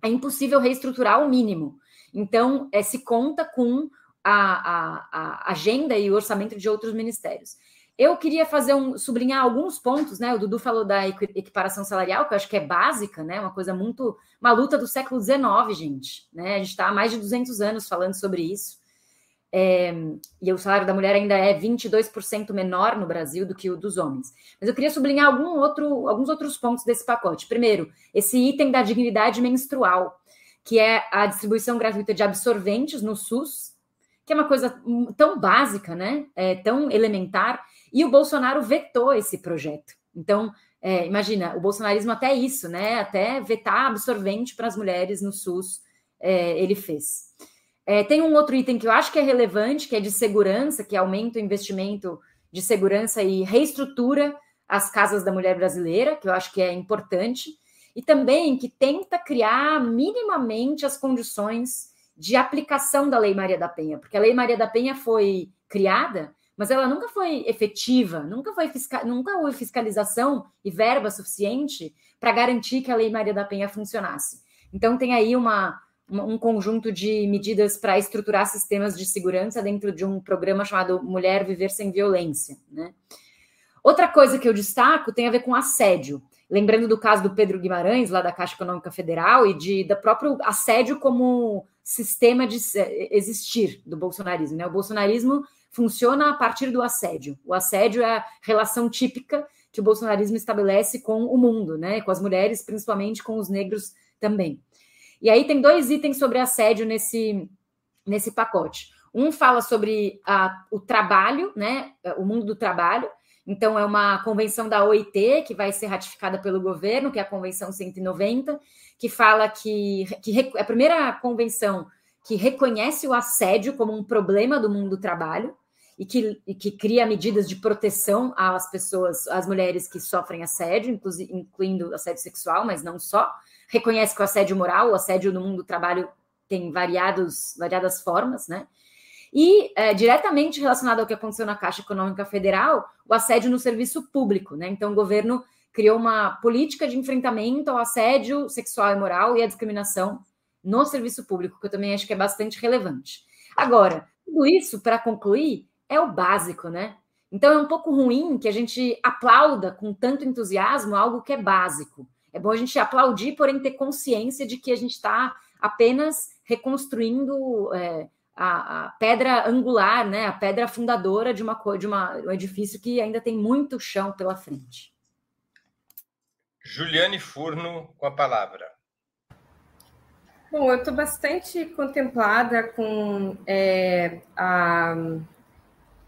[SPEAKER 2] é impossível reestruturar o mínimo. Então, é, se conta com a, a, a agenda e o orçamento de outros ministérios. Eu queria fazer um sublinhar alguns pontos, né? O Dudu falou da equiparação salarial, que eu acho que é básica, né? Uma coisa muito uma luta do século XIX, gente, né? A gente está há mais de 200 anos falando sobre isso. É, e o salário da mulher ainda é 22% menor no Brasil do que o dos homens. Mas eu queria sublinhar algum outro, alguns outros pontos desse pacote. Primeiro, esse item da dignidade menstrual, que é a distribuição gratuita de absorventes no SUS, que é uma coisa tão básica, né? É, tão elementar, e o Bolsonaro vetou esse projeto. Então, é, imagina, o bolsonarismo até isso, né? Até vetar absorvente para as mulheres no SUS, é, ele fez. É, tem um outro item que eu acho que é relevante, que é de segurança, que aumenta o investimento de segurança e reestrutura as casas da mulher brasileira, que eu acho que é importante, e também que tenta criar minimamente as condições de aplicação da Lei Maria da Penha, porque a Lei Maria da Penha foi criada, mas ela nunca foi efetiva, nunca foi fiscal, nunca houve fiscalização e verba suficiente para garantir que a Lei Maria da Penha funcionasse. Então tem aí uma um conjunto de medidas para estruturar sistemas de segurança dentro de um programa chamado Mulher Viver Sem Violência. Né? Outra coisa que eu destaco tem a ver com assédio. Lembrando do caso do Pedro Guimarães, lá da Caixa Econômica Federal, e de, da próprio assédio como sistema de existir do bolsonarismo. Né? O bolsonarismo funciona a partir do assédio. O assédio é a relação típica que o bolsonarismo estabelece com o mundo, né? com as mulheres, principalmente com os negros também. E aí tem dois itens sobre assédio nesse, nesse pacote. Um fala sobre a, o trabalho, né? O mundo do trabalho. Então, é uma convenção da OIT que vai ser ratificada pelo governo, que é a Convenção 190, que fala que, que é a primeira convenção que reconhece o assédio como um problema do mundo do trabalho e que, e que cria medidas de proteção às pessoas, às mulheres que sofrem assédio, incluindo assédio sexual, mas não só reconhece que o assédio moral, o assédio no mundo do trabalho tem variados, variadas formas, né? E é, diretamente relacionado ao que aconteceu na Caixa Econômica Federal, o assédio no serviço público, né? Então, o governo criou uma política de enfrentamento ao assédio sexual e moral e à discriminação no serviço público, que eu também acho que é bastante relevante. Agora, tudo isso, para concluir, é o básico, né? Então, é um pouco ruim que a gente aplauda com tanto entusiasmo algo que é básico. É bom a gente aplaudir, porém ter consciência de que a gente está apenas reconstruindo é, a, a, pedra angular, né, a pedra fundadora de, uma, de uma, um edifício que ainda tem muito chão pela frente.
[SPEAKER 1] Juliane Furno, com a palavra.
[SPEAKER 3] Bom, eu estou bastante contemplada com é, a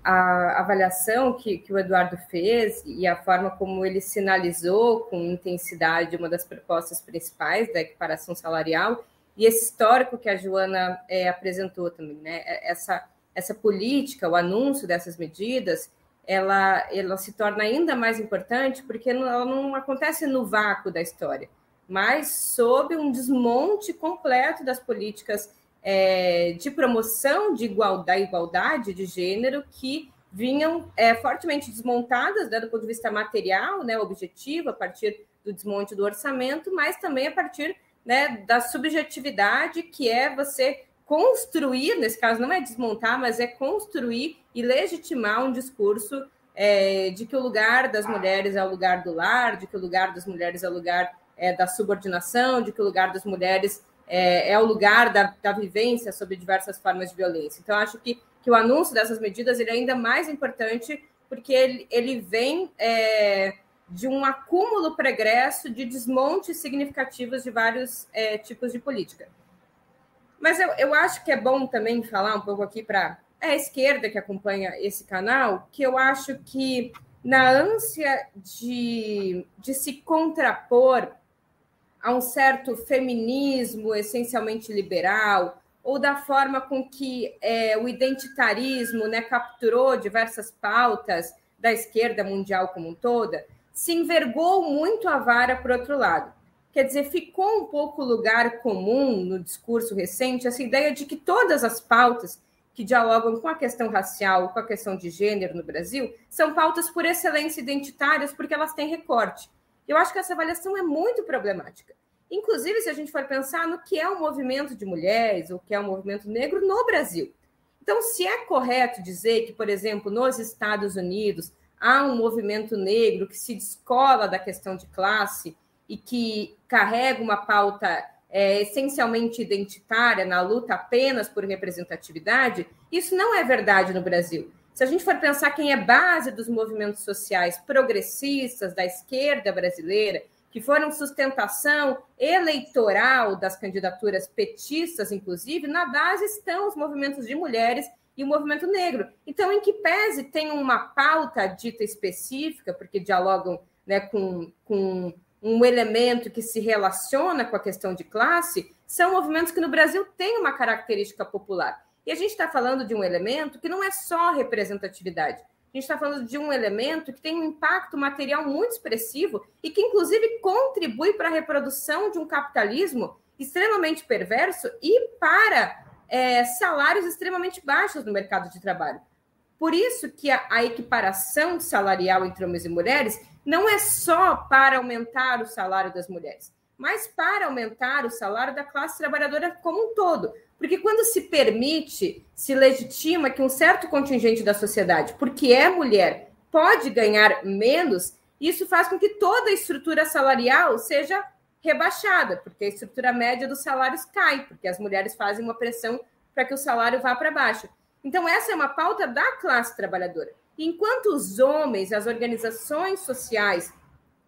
[SPEAKER 3] a avaliação que, que o Eduardo fez e a forma como ele sinalizou com intensidade uma das propostas principais da equiparação salarial e esse histórico que a Joana é, apresentou também, né? É, essa, essa política, o anúncio dessas medidas, ela, ela se torna ainda mais importante porque ela não acontece no vácuo da história, mas sob um desmonte completo das políticas é, de promoção de igual, da igualdade de gênero que vinham é, fortemente desmontadas né, do ponto de vista material, né, objetivo, a partir do desmonte do orçamento, mas também a partir né, da subjetividade, que é você construir, nesse caso não é desmontar, mas é construir e legitimar um discurso é, de que o lugar das mulheres é o lugar do lar, de que o lugar das mulheres é o lugar é, da subordinação, de que o lugar das mulheres é, é o lugar da, da vivência sobre diversas formas de violência. Então, acho que, que o anúncio dessas medidas ele é ainda mais importante porque ele, ele vem é, de um acúmulo pregresso de desmontes significativos de vários é, tipos de política. Mas eu, eu acho que é bom também falar um pouco aqui para a esquerda que acompanha esse canal, que eu acho que na ânsia de, de se contrapor a um certo feminismo essencialmente liberal, ou da forma com que é, o identitarismo né, capturou diversas pautas da esquerda mundial como um toda, se envergou muito a vara por outro lado. Quer dizer, ficou um pouco lugar comum no discurso recente essa ideia de que todas as pautas que dialogam com a questão racial, com a questão de gênero no Brasil, são pautas por excelência identitárias porque elas têm recorte. Eu acho que essa avaliação é muito problemática. Inclusive, se a gente for pensar no que é o movimento de mulheres, o que é o movimento negro no Brasil. Então, se é correto dizer que, por exemplo, nos Estados Unidos, há um movimento negro que se descola da questão de classe e que carrega uma pauta é, essencialmente identitária na luta apenas por representatividade, isso não é verdade no Brasil. Se a gente for pensar quem é base dos movimentos sociais progressistas da esquerda brasileira, que foram sustentação eleitoral das candidaturas petistas, inclusive, na base estão os movimentos de mulheres e o movimento negro. Então, em que pese tem uma pauta dita específica, porque dialogam né, com, com um elemento que se relaciona com a questão de classe, são movimentos que no Brasil têm uma característica popular. E a gente está falando de um elemento que não é só representatividade. A gente está falando de um elemento que tem um impacto material muito expressivo e que, inclusive, contribui para a reprodução de um capitalismo extremamente perverso e para é, salários extremamente baixos no mercado de trabalho. Por isso que a, a equiparação salarial entre homens e mulheres não é só para aumentar o salário das mulheres, mas para aumentar o salário da classe trabalhadora como um todo. Porque quando se permite, se legitima que um certo contingente da sociedade, porque é mulher, pode ganhar menos, isso faz com que toda a estrutura salarial seja rebaixada, porque a estrutura média dos salários cai, porque as mulheres fazem uma pressão para que o salário vá para baixo. Então, essa é uma pauta da classe trabalhadora. Enquanto os homens, as organizações sociais,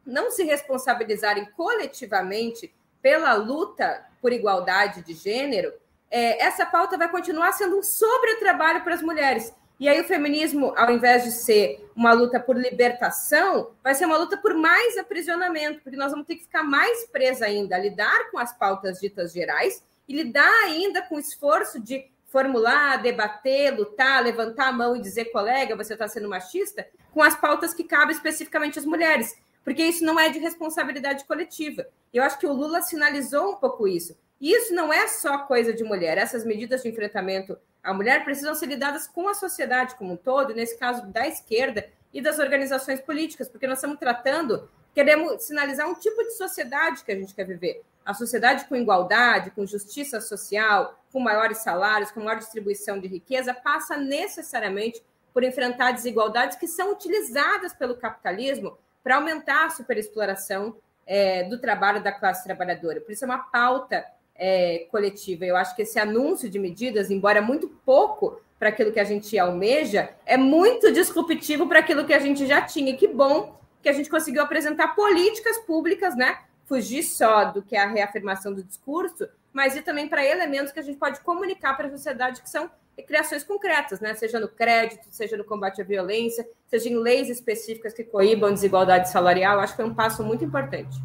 [SPEAKER 3] não se responsabilizarem coletivamente pela luta por igualdade de gênero, é, essa pauta vai continuar sendo um sobretrabalho para as mulheres. E aí o feminismo, ao invés de ser uma luta por libertação, vai ser uma luta por mais aprisionamento, porque nós vamos ter que ficar mais presa ainda lidar com as pautas ditas gerais e lidar ainda com o esforço de formular, debater, lutar, levantar a mão e dizer, colega, você está sendo machista, com as pautas que cabem especificamente às mulheres, porque isso não é de responsabilidade coletiva. Eu acho que o Lula sinalizou um pouco isso. Isso não é só coisa de mulher. Essas medidas de enfrentamento à mulher precisam ser lidadas com a sociedade como um todo, nesse caso da esquerda e das organizações políticas, porque nós estamos tratando, queremos sinalizar um tipo de sociedade que a gente quer viver. A sociedade com igualdade, com justiça social, com maiores salários, com maior distribuição de riqueza, passa necessariamente por enfrentar desigualdades que são utilizadas pelo capitalismo para aumentar a superexploração é, do trabalho da classe trabalhadora. Por isso é uma pauta é, coletiva. Eu acho que esse anúncio de medidas, embora muito pouco para aquilo que a gente almeja, é muito disruptivo para aquilo que a gente já tinha. E que bom que a gente conseguiu apresentar políticas públicas, né? Fugir só do que é a reafirmação do discurso, mas e também para elementos que a gente pode comunicar para a sociedade que são criações concretas, né? Seja no crédito, seja no combate à violência, seja em leis específicas que coíbam desigualdade salarial. Acho que é um passo muito importante.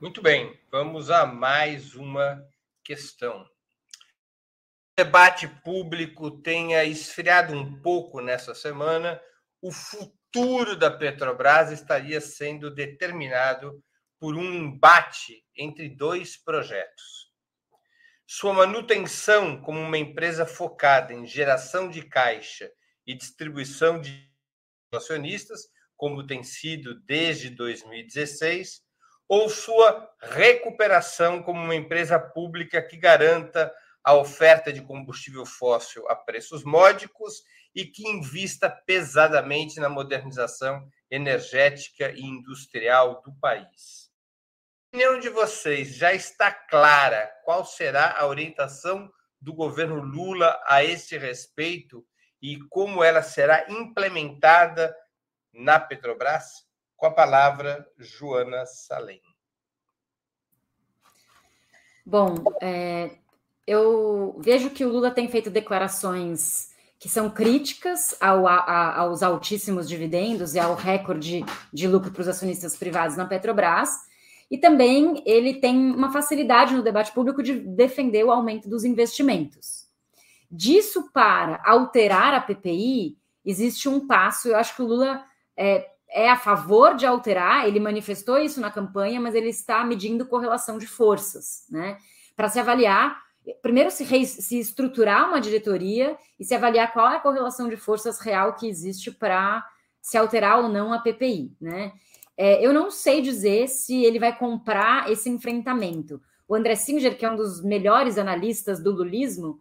[SPEAKER 1] Muito bem, vamos a mais uma questão. O debate público tenha esfriado um pouco nessa semana, o futuro da Petrobras estaria sendo determinado por um embate entre dois projetos. Sua manutenção como uma empresa focada em geração de caixa e distribuição de acionistas, como tem sido desde 2016, ou sua recuperação como uma empresa pública que garanta a oferta de combustível fóssil a preços módicos e que invista pesadamente na modernização energética e industrial do país opinião de vocês, já está clara qual será a orientação do governo Lula a este respeito e como ela será implementada na Petrobras? Com a palavra, Joana Salem.
[SPEAKER 2] Bom, é, eu vejo que o Lula tem feito declarações que são críticas ao, a, aos altíssimos dividendos e ao recorde de lucro para os acionistas privados na Petrobras e também ele tem uma facilidade no debate público de defender o aumento dos investimentos. Disso para alterar a PPI, existe um passo. Eu acho que o Lula é, é a favor de alterar, ele manifestou isso na campanha, mas ele está medindo correlação de forças, né? Para se avaliar, primeiro se, re, se estruturar uma diretoria e se avaliar qual é a correlação de forças real que existe para se alterar ou não a PPI, né? É, eu não sei dizer se ele vai comprar esse enfrentamento. O André Singer, que é um dos melhores analistas do lulismo,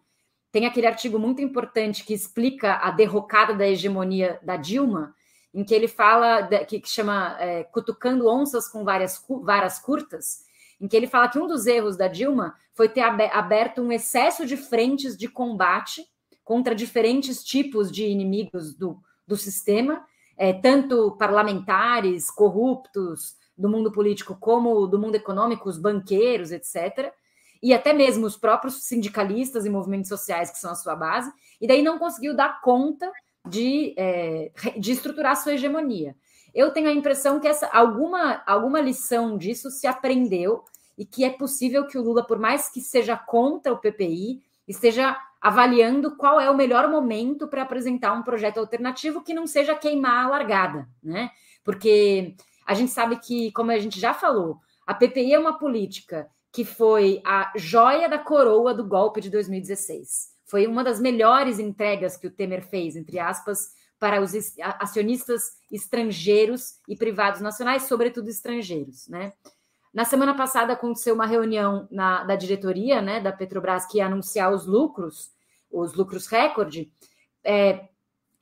[SPEAKER 2] tem aquele artigo muito importante que explica a derrocada da hegemonia da Dilma, em que ele fala, que, chama é, Cutucando Onças com várias, Varas Curtas, em que ele fala que um dos erros da Dilma foi ter aberto um excesso de frentes de combate contra diferentes tipos de inimigos do, do sistema, é, tanto parlamentares, corruptos do mundo político, como do mundo econômico, os banqueiros, etc. E até mesmo os próprios sindicalistas e movimentos sociais, que são a sua base, e daí não conseguiu dar conta de, é, de estruturar sua hegemonia. Eu tenho a impressão que essa, alguma, alguma lição disso se aprendeu e que é possível que o Lula, por mais que seja contra o PPI, esteja avaliando qual é o melhor momento para apresentar um projeto alternativo que não seja queimar a largada, né? Porque a gente sabe que, como a gente já falou, a PPI é uma política que foi a joia da coroa do golpe de 2016. Foi uma das melhores entregas que o Temer fez, entre aspas, para os acionistas estrangeiros e privados nacionais, sobretudo estrangeiros, né? Na semana passada aconteceu uma reunião na, da diretoria né, da Petrobras que ia anunciar os lucros, os lucros recorde. É,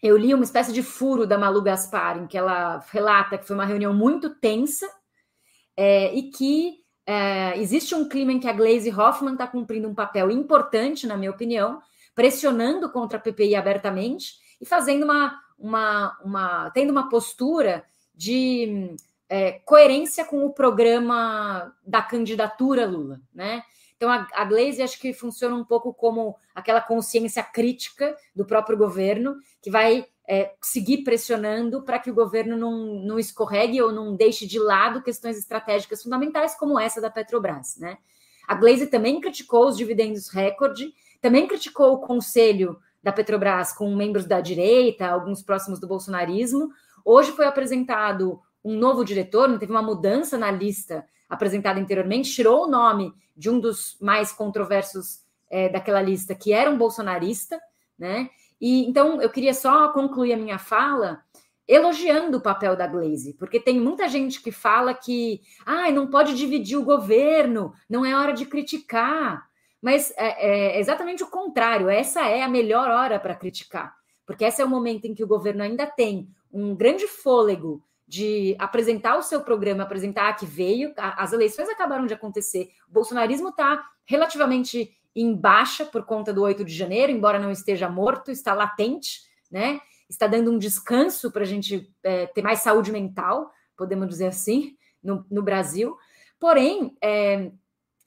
[SPEAKER 2] eu li uma espécie de furo da Malu Gaspar, em que ela relata que foi uma reunião muito tensa é, e que é, existe um clima em que a Glaze Hoffman está cumprindo um papel importante, na minha opinião, pressionando contra a PPI abertamente e fazendo uma, uma, uma tendo uma postura de é, coerência com o programa da candidatura Lula, né? Então a, a Glaze acho que funciona um pouco como aquela consciência crítica do próprio governo que vai é, seguir pressionando para que o governo não, não escorregue ou não deixe de lado questões estratégicas fundamentais como essa da Petrobras, né? A Glaze também criticou os dividendos recorde, também criticou o conselho da Petrobras com membros da direita, alguns próximos do bolsonarismo. Hoje foi apresentado um novo diretor, não teve uma mudança na lista apresentada anteriormente, tirou o nome de um dos mais controversos é, daquela lista, que era um bolsonarista, né? E então eu queria só concluir a minha fala elogiando o papel da Glaze, porque tem muita gente que fala que ah, não pode dividir o governo, não é hora de criticar. Mas é, é exatamente o contrário, essa é a melhor hora para criticar, porque esse é o momento em que o governo ainda tem um grande fôlego de apresentar o seu programa, apresentar a que veio. As eleições acabaram de acontecer. O bolsonarismo está relativamente em baixa por conta do 8 de janeiro, embora não esteja morto, está latente, né? Está dando um descanso para a gente é, ter mais saúde mental, podemos dizer assim, no, no Brasil. Porém, é,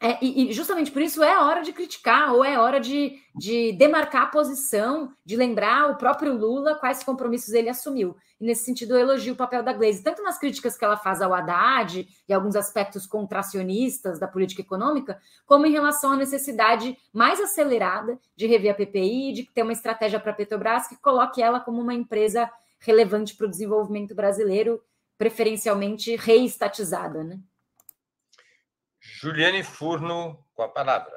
[SPEAKER 2] é, e, e, justamente por isso é hora de criticar, ou é hora de, de demarcar a posição, de lembrar o próprio Lula quais compromissos ele assumiu. E nesse sentido, eu elogio o papel da Glaze, tanto nas críticas que ela faz ao Haddad e alguns aspectos contracionistas da política econômica, como em relação à necessidade mais acelerada de rever a PPI, de ter uma estratégia para a Petrobras que coloque ela como uma empresa relevante para o desenvolvimento brasileiro, preferencialmente reestatizada, né?
[SPEAKER 1] Juliane Furno, com a palavra.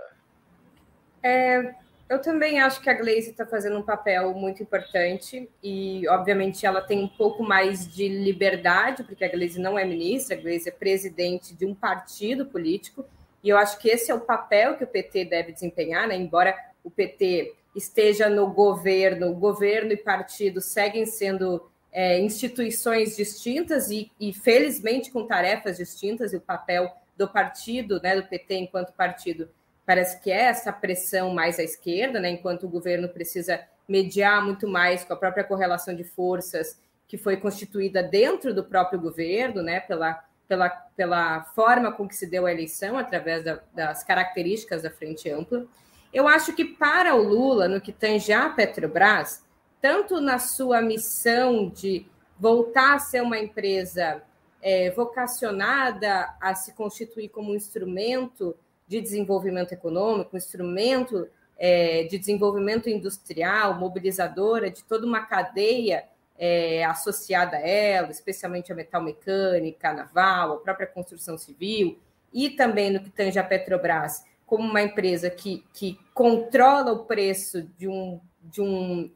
[SPEAKER 3] É, eu também acho que a Glaze está fazendo um papel muito importante e, obviamente, ela tem um pouco mais de liberdade, porque a Glaze não é ministra, a Glaze é presidente de um partido político, e eu acho que esse é o papel que o PT deve desempenhar, né? embora o PT esteja no governo, governo e partido seguem sendo é, instituições distintas e, e, felizmente, com tarefas distintas, e o papel do partido, né, do PT enquanto partido, parece que é essa pressão mais à esquerda, né, enquanto o governo precisa mediar muito mais com a própria correlação de forças que foi constituída dentro do próprio governo, né, pela, pela, pela forma com que se deu a eleição, através da, das características da frente ampla. Eu acho que para o Lula, no que tange a Petrobras, tanto na sua missão de voltar a ser uma empresa é, vocacionada a se constituir como um instrumento de desenvolvimento econômico, um instrumento é, de desenvolvimento industrial, mobilizadora de toda uma cadeia é, associada a ela, especialmente a metal mecânica, a naval, a própria construção civil, e também no que tange a Petrobras, como uma empresa que, que controla o preço de um, de um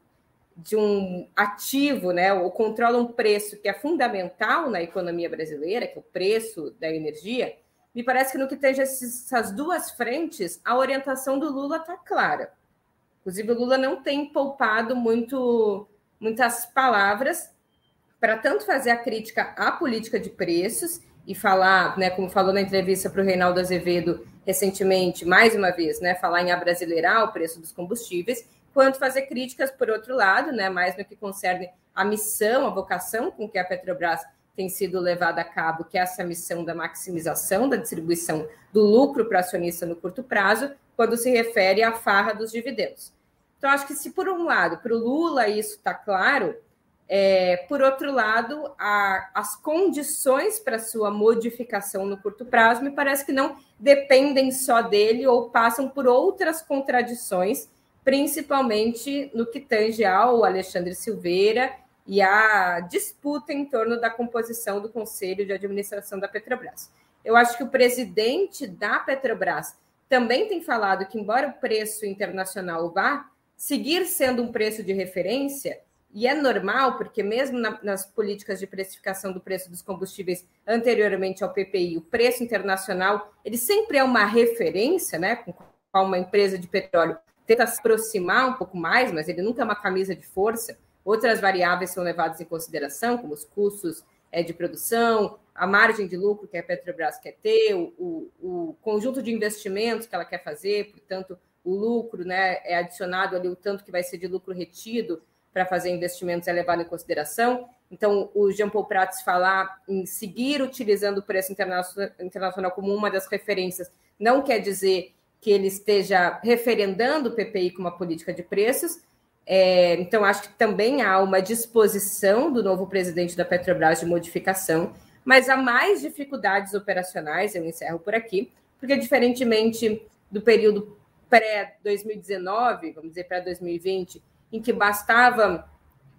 [SPEAKER 3] de um ativo, né, ou controla um preço que é fundamental na economia brasileira, que é o preço da energia, me parece que no que tange essas duas frentes, a orientação do Lula está clara. Inclusive, o Lula não tem poupado muito, muitas palavras para tanto fazer a crítica à política de preços e falar, né, como falou na entrevista para o Reinaldo Azevedo recentemente, mais uma vez, né, falar em abrasileirar o preço dos combustíveis, quanto fazer críticas por outro lado, né, mais no que concerne a missão, a vocação com que a Petrobras tem sido levada a cabo, que é essa missão da maximização da distribuição do lucro para acionista no curto prazo, quando se refere à farra dos dividendos. Então, acho que se por um lado, para o Lula isso está claro, é, por outro lado, a, as condições para sua modificação no curto prazo me parece que não dependem só dele ou passam por outras contradições, principalmente no que tange ao Alexandre Silveira e a disputa em torno da composição do Conselho de Administração da Petrobras. Eu acho que o presidente da Petrobras também tem falado que, embora o preço internacional vá seguir sendo um preço de referência, e é normal, porque mesmo na, nas políticas de precificação do preço dos combustíveis anteriormente ao PPI, o preço internacional ele sempre é uma referência, né? Com qual uma empresa de petróleo tenta se aproximar um pouco mais, mas ele nunca é uma camisa de força. Outras variáveis são levadas em consideração, como os custos é, de produção, a margem de lucro que a Petrobras quer ter, o, o, o, conjunto de investimentos que ela quer fazer, portanto, o lucro né, é adicionado ali, o tanto que vai ser de lucro retido para fazer investimentos é levado em consideração. Então, o Jean Paul Prats falar em seguir utilizando o preço internacional como uma das referências não quer dizer que ele esteja referendando o PPI como uma política de preços, é, então, acho que também há uma disposição do novo presidente da Petrobras de modificação, mas há mais dificuldades operacionais, eu encerro por aqui, porque, diferentemente do período pré-2019, vamos dizer pré-2020, em que bastava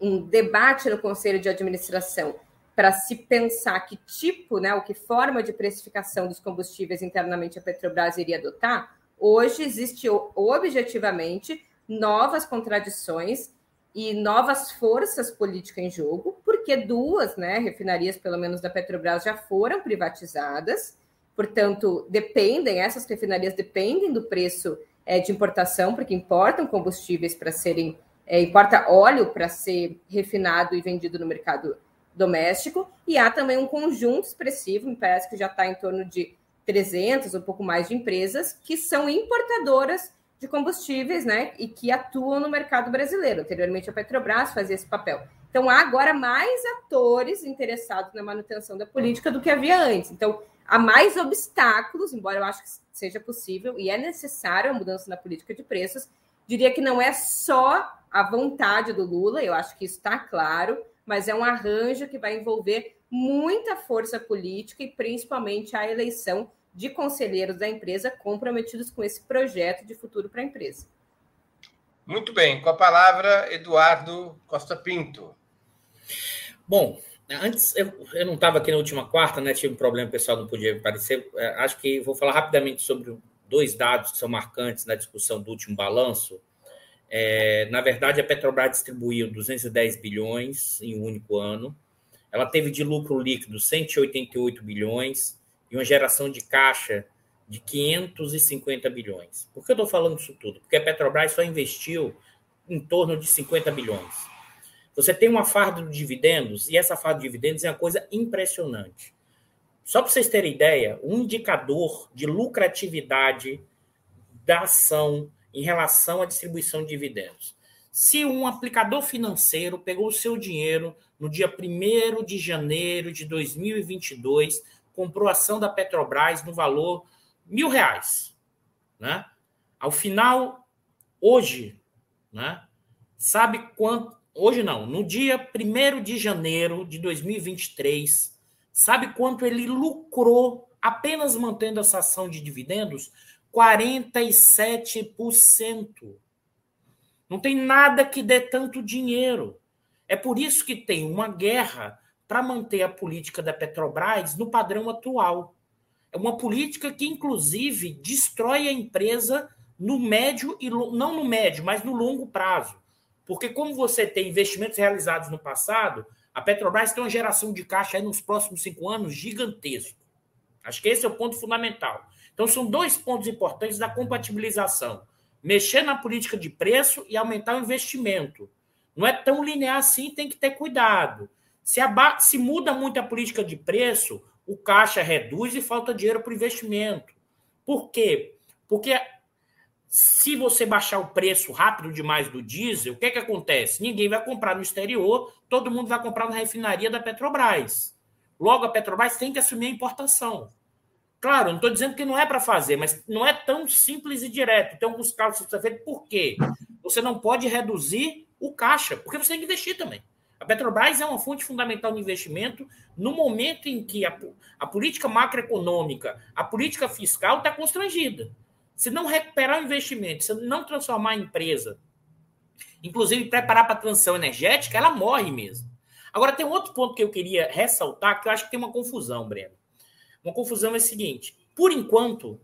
[SPEAKER 3] um debate no Conselho de Administração para se pensar que tipo, né, o que forma de precificação dos combustíveis internamente a Petrobras iria adotar, hoje existe objetivamente novas contradições e novas forças políticas em jogo, porque duas né, refinarias, pelo menos da Petrobras, já foram privatizadas, portanto, dependem, essas refinarias dependem do preço é, de importação, porque importam combustíveis para serem, é, importa óleo para ser refinado e vendido no mercado doméstico, e há também um conjunto expressivo, me parece que já está em torno de 300, um pouco mais de empresas, que são importadoras de combustíveis, né, e que atuam no mercado brasileiro. Anteriormente, a Petrobras fazia esse papel. Então, há agora mais atores interessados na manutenção da política do que havia antes. Então, há mais obstáculos, embora eu acho que seja possível e é necessário a mudança na política de preços. Diria que não é só a vontade do Lula, eu acho que isso está claro, mas é um arranjo que vai envolver muita força política e principalmente a eleição de conselheiros da empresa comprometidos com esse projeto de futuro para a empresa.
[SPEAKER 1] Muito bem, com a palavra, Eduardo Costa Pinto.
[SPEAKER 4] Bom, antes eu, eu não estava aqui na última quarta, né? Tive um problema, o pessoal não podia aparecer. É, acho que vou falar rapidamente sobre dois dados que são marcantes na discussão do último balanço. É, na verdade, a Petrobras distribuiu 210 bilhões em um único ano. Ela teve de lucro líquido 188 bilhões e uma geração de caixa de 550 bilhões. Por que eu estou falando isso tudo? Porque a Petrobras só investiu em torno de 50 bilhões. Você tem uma farda de dividendos, e essa farda de dividendos é uma coisa impressionante. Só para vocês terem ideia, um indicador de lucratividade da ação em relação à distribuição de dividendos. Se um aplicador financeiro pegou o seu dinheiro no dia 1 de janeiro de 2022 comprou ação da Petrobras no valor mil reais. Né? Ao final, hoje, né? sabe quanto. Hoje não, no dia 1 de janeiro de 2023, sabe quanto ele lucrou apenas mantendo essa ação de dividendos? 47%. Não tem nada que dê tanto dinheiro. É por isso que tem uma guerra para manter a política da Petrobras no padrão atual. É uma política que, inclusive, destrói a empresa no médio e não no médio, mas no longo prazo. Porque, como você tem investimentos realizados no passado, a Petrobras tem uma geração de caixa nos próximos cinco anos gigantesco. Acho que esse é o ponto fundamental. Então, são dois pontos importantes da compatibilização: mexer na política de preço e aumentar o investimento. Não é tão linear assim, tem que ter cuidado. Se, se muda muito a política de preço, o caixa reduz e falta dinheiro para o investimento. Por quê? Porque se você baixar o preço rápido demais do diesel, o que, é que acontece? Ninguém vai comprar no exterior, todo mundo vai comprar na refinaria da Petrobras. Logo, a Petrobras tem que assumir a importação. Claro, não estou dizendo que não é para fazer, mas não é tão simples e direto. Tem alguns casos que você feito. Por quê? Você não pode reduzir o caixa, porque você tem que investir também. A Petrobras é uma fonte fundamental de investimento no momento em que a, a política macroeconômica, a política fiscal está constrangida. Se não recuperar o investimento, se não transformar a empresa, inclusive preparar para a transição energética, ela morre mesmo. Agora, tem um outro ponto que eu queria ressaltar, que eu acho que tem uma confusão, Breno. Uma confusão é a seguinte: por enquanto,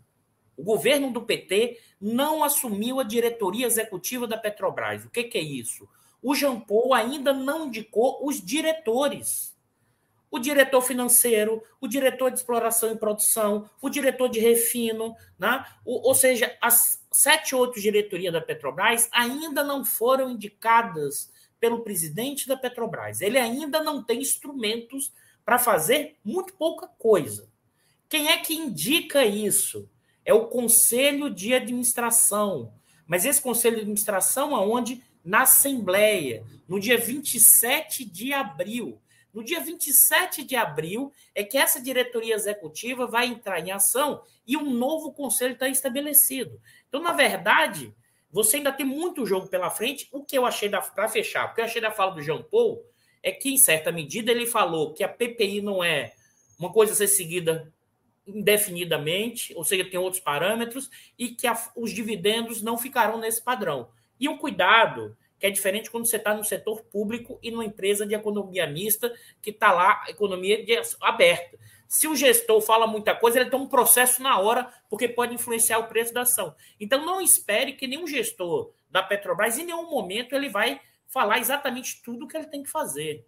[SPEAKER 4] o governo do PT não assumiu a diretoria executiva da Petrobras. O que, que é isso? O Jean Paul ainda não indicou os diretores. O diretor financeiro, o diretor de exploração e produção, o diretor de refino, né? ou, ou seja, as sete outras diretorias da Petrobras ainda não foram indicadas pelo presidente da Petrobras. Ele ainda não tem instrumentos para fazer muito pouca coisa. Quem é que indica isso? É o conselho de administração. Mas esse conselho de administração aonde na Assembleia, no dia 27 de abril. No dia 27 de abril é que essa diretoria executiva vai entrar em ação e um novo conselho está estabelecido. Então, na verdade, você ainda tem muito jogo pela frente. O que eu achei para fechar, o que eu achei da fala do Jean Paul é que, em certa medida, ele falou que a PPI não é uma coisa a ser seguida indefinidamente, ou seja, tem outros parâmetros, e que a, os dividendos não ficarão nesse padrão. E um cuidado que é diferente quando você está no setor público e numa empresa de economia mista que está lá, economia de, aberta. Se o gestor fala muita coisa, ele tem um processo na hora, porque pode influenciar o preço da ação. Então, não espere que nenhum gestor da Petrobras, em nenhum momento, ele vai falar exatamente tudo o que ele tem que fazer.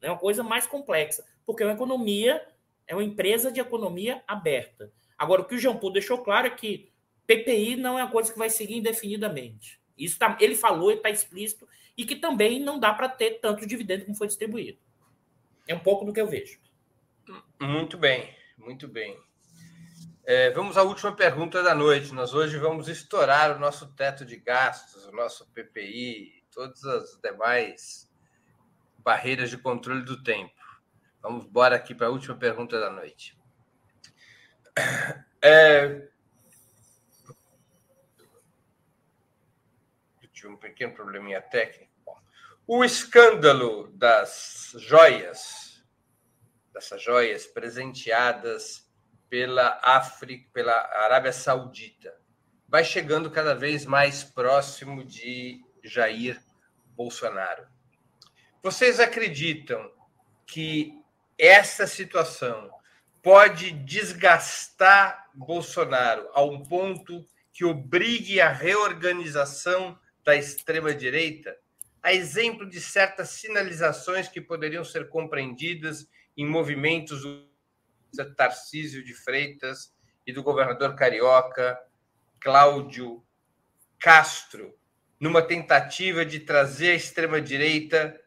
[SPEAKER 4] É uma coisa mais complexa, porque é uma economia, é uma empresa de economia aberta. Agora, o que o Jean Paul deixou claro é que PPI não é uma coisa que vai seguir indefinidamente. Isso tá, ele falou, está explícito, e que também não dá para ter tanto dividendo como foi distribuído. É um pouco do que eu vejo.
[SPEAKER 1] Muito bem, muito bem. É, vamos à última pergunta da noite. Nós hoje vamos estourar o nosso teto de gastos, o nosso PPI, todas as demais barreiras de controle do tempo. Vamos embora aqui para a última pergunta da noite. [COUGHS] É, tive um pequeno probleminha técnico. O escândalo das joias, dessas joias presenteadas pela África, pela Arábia Saudita, vai chegando cada vez mais próximo de Jair Bolsonaro. Vocês acreditam que essa situação pode desgastar Bolsonaro a um ponto que obrigue a reorganização da extrema-direita, a exemplo de certas sinalizações que poderiam ser compreendidas em movimentos do Tarcísio de Freitas e do governador carioca Cláudio Castro, numa tentativa de trazer a extrema-direita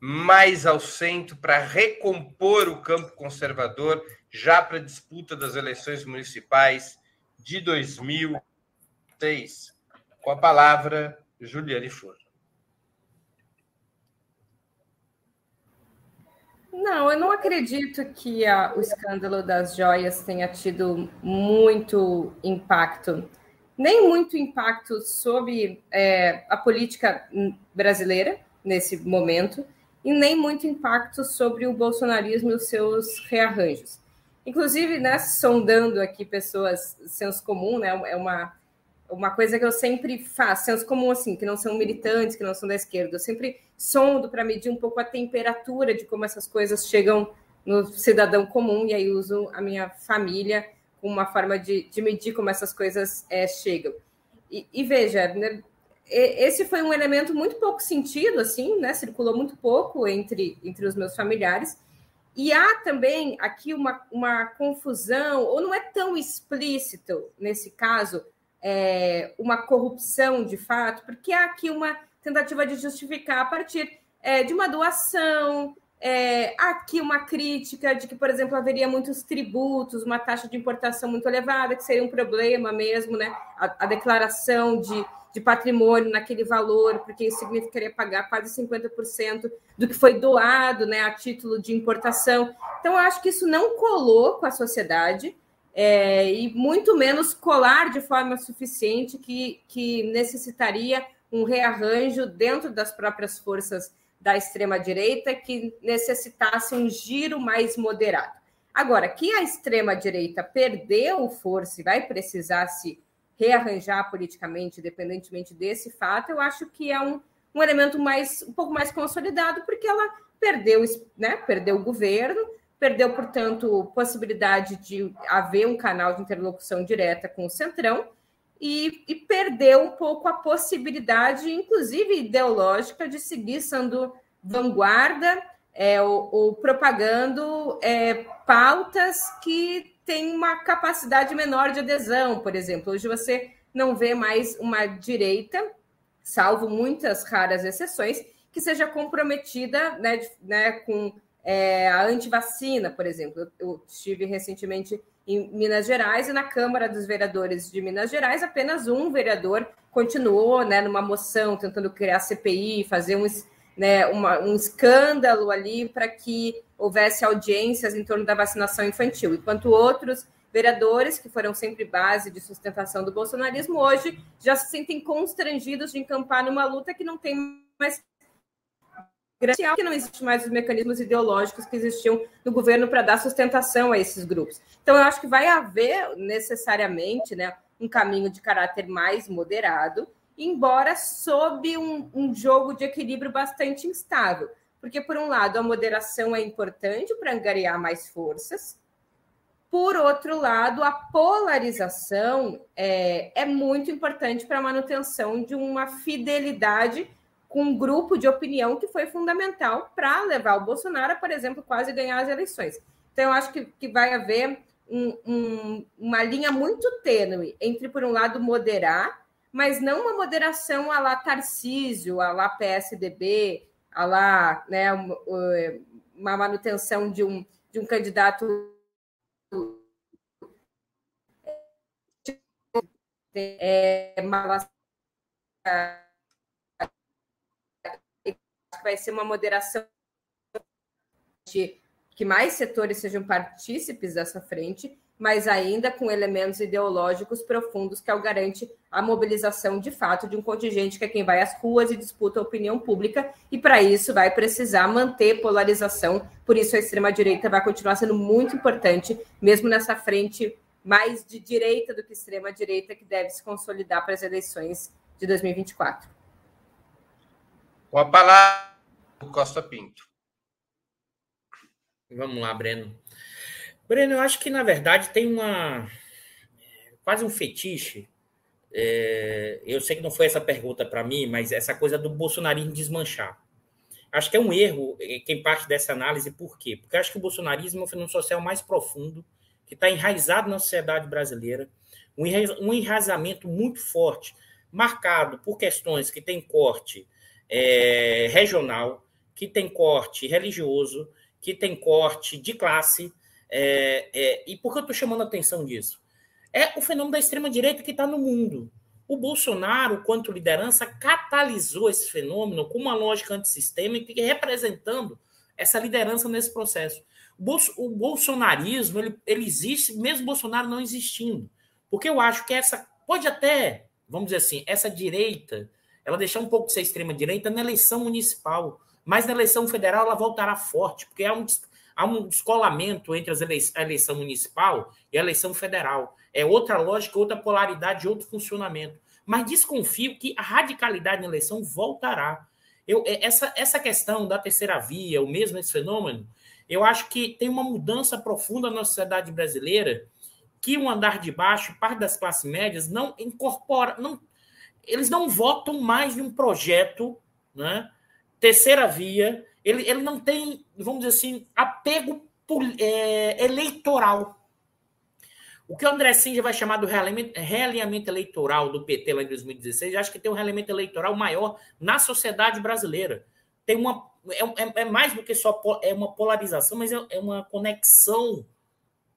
[SPEAKER 1] mais ao centro para recompor o campo conservador já para a disputa das eleições municipais de 2006. Com a palavra, Juliane Flor.
[SPEAKER 3] Não, eu não acredito que a, o escândalo das joias tenha tido muito impacto, nem muito impacto sobre é, a política brasileira nesse momento, e nem muito impacto sobre o bolsonarismo e os seus rearranjos. Inclusive, né, sondando aqui pessoas, senso comum, né, é uma uma coisa que eu sempre faço, senso comum assim, que não são militantes, que não são da esquerda, eu sempre sondo para medir um pouco a temperatura de como essas coisas chegam no cidadão comum, e aí uso a minha família como uma forma de, de medir como essas coisas é, chegam. E, e veja, né, esse foi um elemento muito pouco sentido, assim, né? Circulou muito pouco entre, entre os meus familiares. E há também aqui uma, uma confusão, ou não é tão explícito nesse caso, é, uma corrupção de fato, porque há aqui uma tentativa de justificar a partir é, de uma doação, é, aqui uma crítica de que, por exemplo, haveria muitos tributos, uma taxa de importação muito elevada, que seria um problema mesmo, né? A, a declaração de, de patrimônio naquele valor, porque isso significaria pagar quase 50% do que foi doado né, a título de importação. Então, eu acho que isso não colou com a sociedade. É, e muito menos colar de forma suficiente que, que necessitaria um rearranjo dentro das próprias forças da extrema-direita que necessitasse um giro mais moderado. Agora, que a extrema-direita perdeu força e vai precisar se rearranjar politicamente, independentemente desse fato, eu acho que é um, um elemento mais um pouco mais consolidado, porque ela perdeu, né, perdeu o governo, perdeu, portanto, possibilidade de haver um canal de interlocução direta com o Centrão, e, e, perdeu um pouco a possibilidade, inclusive ideológica, de seguir sendo vanguarda é, ou, ou, propagando é, pautas que têm uma capacidade menor de adesão, por exemplo. Hoje você não vê mais uma direita, salvo muitas raras exceções, que seja comprometida né, né, com é, a antivacina, por exemplo. Eu estive recentemente em Minas Gerais e na Câmara dos Vereadores de Minas Gerais, apenas um vereador continuou né, numa moção tentando criar CPI, fazer um, né, uma, um escândalo ali para que houvesse audiências em torno da vacinação infantil, enquanto outros vereadores, que foram sempre base de sustentação do bolsonarismo, hoje já se sentem constrangidos de encampar numa luta que não tem mais que não existe mais os mecanismos ideológicos que existiam no governo para dar sustentação a esses grupos. Então, eu acho que vai haver necessariamente né, um caminho de caráter mais moderado, embora sob um, um jogo de equilíbrio bastante instável. Porque, por um lado, a moderação é importante para angariar mais forças, por outro lado, a polarização é, é muito importante para a manutenção de uma fidelidade com um grupo de opinião que foi fundamental para levar o Bolsonaro por exemplo, quase ganhar as eleições. Então, eu acho que, que vai haver um, um, uma linha muito tênue entre, por um lado, moderar, mas não uma moderação a lá Tarcísio, a lá PSDB, a lá né, uma manutenção de um, de um candidato é, vai ser uma moderação de que mais setores sejam partícipes dessa frente, mas ainda com elementos ideológicos profundos que é o garante a mobilização de fato de um contingente que é quem vai às ruas e disputa a opinião pública, e para isso vai precisar manter polarização, por isso a extrema-direita vai continuar sendo muito importante, mesmo nessa frente mais de direita do que extrema-direita, que deve se consolidar para as eleições de 2024.
[SPEAKER 1] Com a palavra, Costa Pinto.
[SPEAKER 4] Vamos lá, Breno. Breno, eu acho que, na verdade, tem uma. quase um fetiche. É, eu sei que não foi essa pergunta para mim, mas essa coisa do bolsonarismo desmanchar. Acho que é um erro é, quem parte dessa análise, por quê? Porque acho que o bolsonarismo é um fenômeno social mais profundo, que está enraizado na sociedade brasileira, um enraizamento muito forte, marcado por questões que têm corte é, regional, que tem corte religioso, que tem corte de classe. É, é, e por que eu estou chamando a atenção disso? É o fenômeno da extrema-direita que está no mundo. O Bolsonaro, quanto liderança, catalisou esse fenômeno com uma lógica antissistêmica e representando essa liderança nesse processo. O, Bolso, o bolsonarismo ele, ele existe, mesmo Bolsonaro não existindo. Porque eu acho que essa pode até, vamos dizer assim, essa direita ela deixar um pouco de ser extrema-direita na eleição municipal, mas na eleição federal ela voltará forte, porque há um, há um descolamento entre a eleição municipal e a eleição federal. É outra lógica, outra polaridade, outro funcionamento. Mas desconfio que a radicalidade na eleição voltará. Eu, é, essa, essa questão da terceira via, o mesmo esse fenômeno, eu acho que tem uma mudança profunda na sociedade brasileira que o andar de baixo, parte das classes médias, não incorpora, não eles não votam mais em um projeto, né? terceira via, ele, ele não tem, vamos dizer assim, apego é, eleitoral. O que o André Sinja vai chamar do realinhamento eleitoral do PT lá em 2016, acho que tem um realinhamento eleitoral maior na sociedade brasileira. Tem uma, é, é, é, mais do que só é uma polarização, mas é, é uma conexão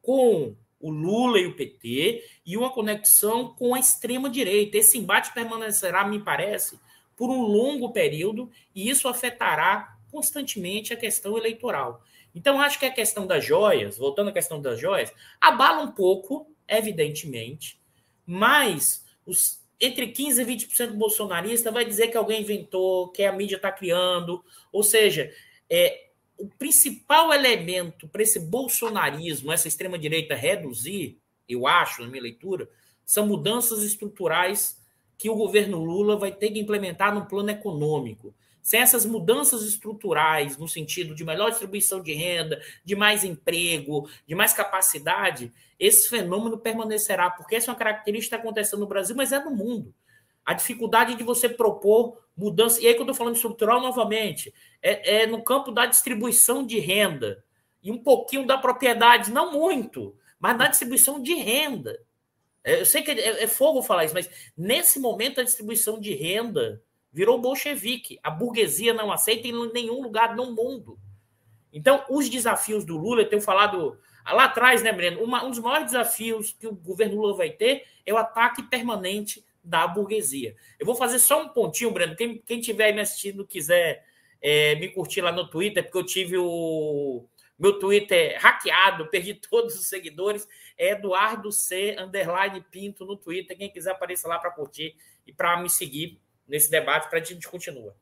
[SPEAKER 4] com o Lula e o PT e uma conexão com a extrema direita. Esse embate permanecerá, me parece, por um longo período e isso afetará constantemente a questão eleitoral. Então, acho que a questão das joias, voltando à questão das joias, abala um pouco, evidentemente, mas os, entre 15% e 20% bolsonarista vai dizer que alguém inventou, que a mídia está criando. Ou seja, é, o principal elemento para esse bolsonarismo, essa extrema-direita reduzir, eu acho, na minha leitura, são mudanças estruturais que o governo Lula vai ter que implementar no plano econômico. Sem essas mudanças estruturais, no sentido de melhor distribuição de renda, de mais emprego, de mais capacidade, esse fenômeno permanecerá, porque essa é uma característica que está acontecendo no Brasil, mas é no mundo. A dificuldade de você propor mudança. E aí, quando eu estou falando estrutural, novamente, é, é no campo da distribuição de renda e um pouquinho da propriedade, não muito, mas na distribuição de renda. É, eu sei que é, é, fogo falar isso, mas nesse momento a distribuição de renda virou bolchevique. A burguesia não aceita em nenhum lugar no mundo. Então, os desafios do Lula, eu tenho falado lá atrás, né, Breno? Uma, um dos maiores desafios que o governo Lula vai ter é o ataque permanente da burguesia. Eu vou fazer só um pontinho, Breno. Quem, quem tiver me assistindo quiser é, me curtir lá no Twitter, porque eu tive o meu Twitter hackeado, [LAUGHS] perdi todos os seguidores. É Eduardo C. Underline Pinto no Twitter. Quem quiser apareça lá para curtir e para me seguir nesse debate para a gente continuar.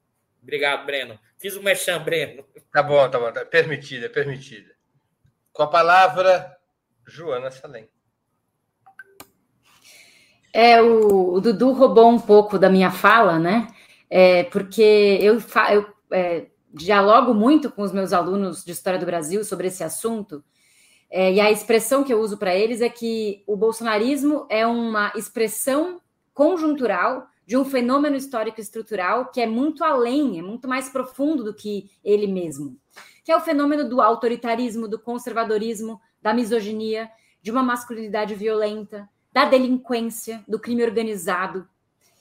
[SPEAKER 4] Obrigado, Breno. Fiz o um mexão, Breno.
[SPEAKER 1] Tá bom, tá bom. Tá permitida, é permitida. Com a palavra, Joana Salem.
[SPEAKER 2] É, o, o, Dudu roubou um pouco da minha fala, né? É, porque eu, eu é, dialogo muito com os meus alunos de História do Brasil sobre esse assunto, é, e a expressão que eu uso para eles é que o bolsonarismo é uma expressão conjuntural de um fenômeno histórico estrutural que é muito além, é muito mais profundo do que ele mesmo, que é o fenômeno do autoritarismo, do conservadorismo, da misoginia, de uma masculinidade violenta, da delinquência, do crime organizado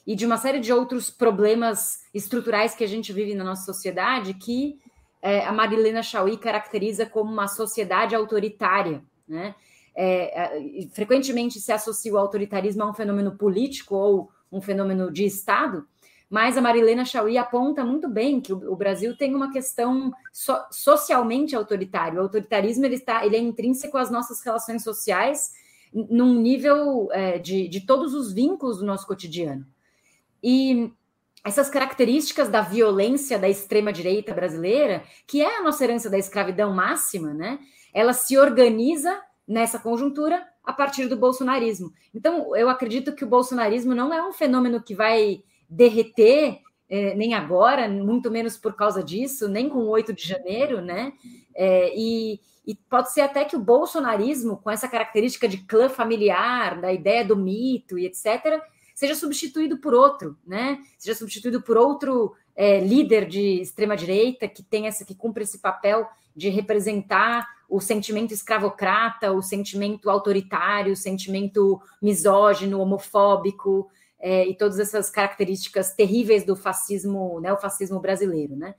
[SPEAKER 2] e de uma série de outros problemas estruturais que a gente vive na nossa sociedade que é, a Marilena Chauí caracteriza como uma sociedade autoritária, né? É, é, frequentemente se associa o autoritarismo a um fenômeno político ou um fenômeno de Estado, mas a Marilena Chauí aponta muito bem que o, Brasil tem uma questão so, socialmente autoritária. O autoritarismo ele, está, ele é intrínseco às nossas relações sociais num nível é, de, de todos os vínculos do nosso cotidiano. E essas características da violência da extrema-direita brasileira, que é a nossa herança da escravidão máxima, né? Ela se organiza nessa conjuntura a partir do bolsonarismo. Então, eu acredito que o bolsonarismo não é um fenômeno que vai derreter é, nem agora, muito menos por causa disso, nem com o 8 de janeiro, né? É, e, e pode ser até que o bolsonarismo, com essa característica de clã familiar, da ideia do mito e etc., seja substituído por outro, né? Seja substituído por outro é, líder de extrema direita que tem essa, que cumpre esse papel de representar o sentimento escravocrata, o sentimento autoritário, o sentimento misógino, homofóbico é, e todas essas características terríveis do fascismo, né, o fascismo brasileiro, né?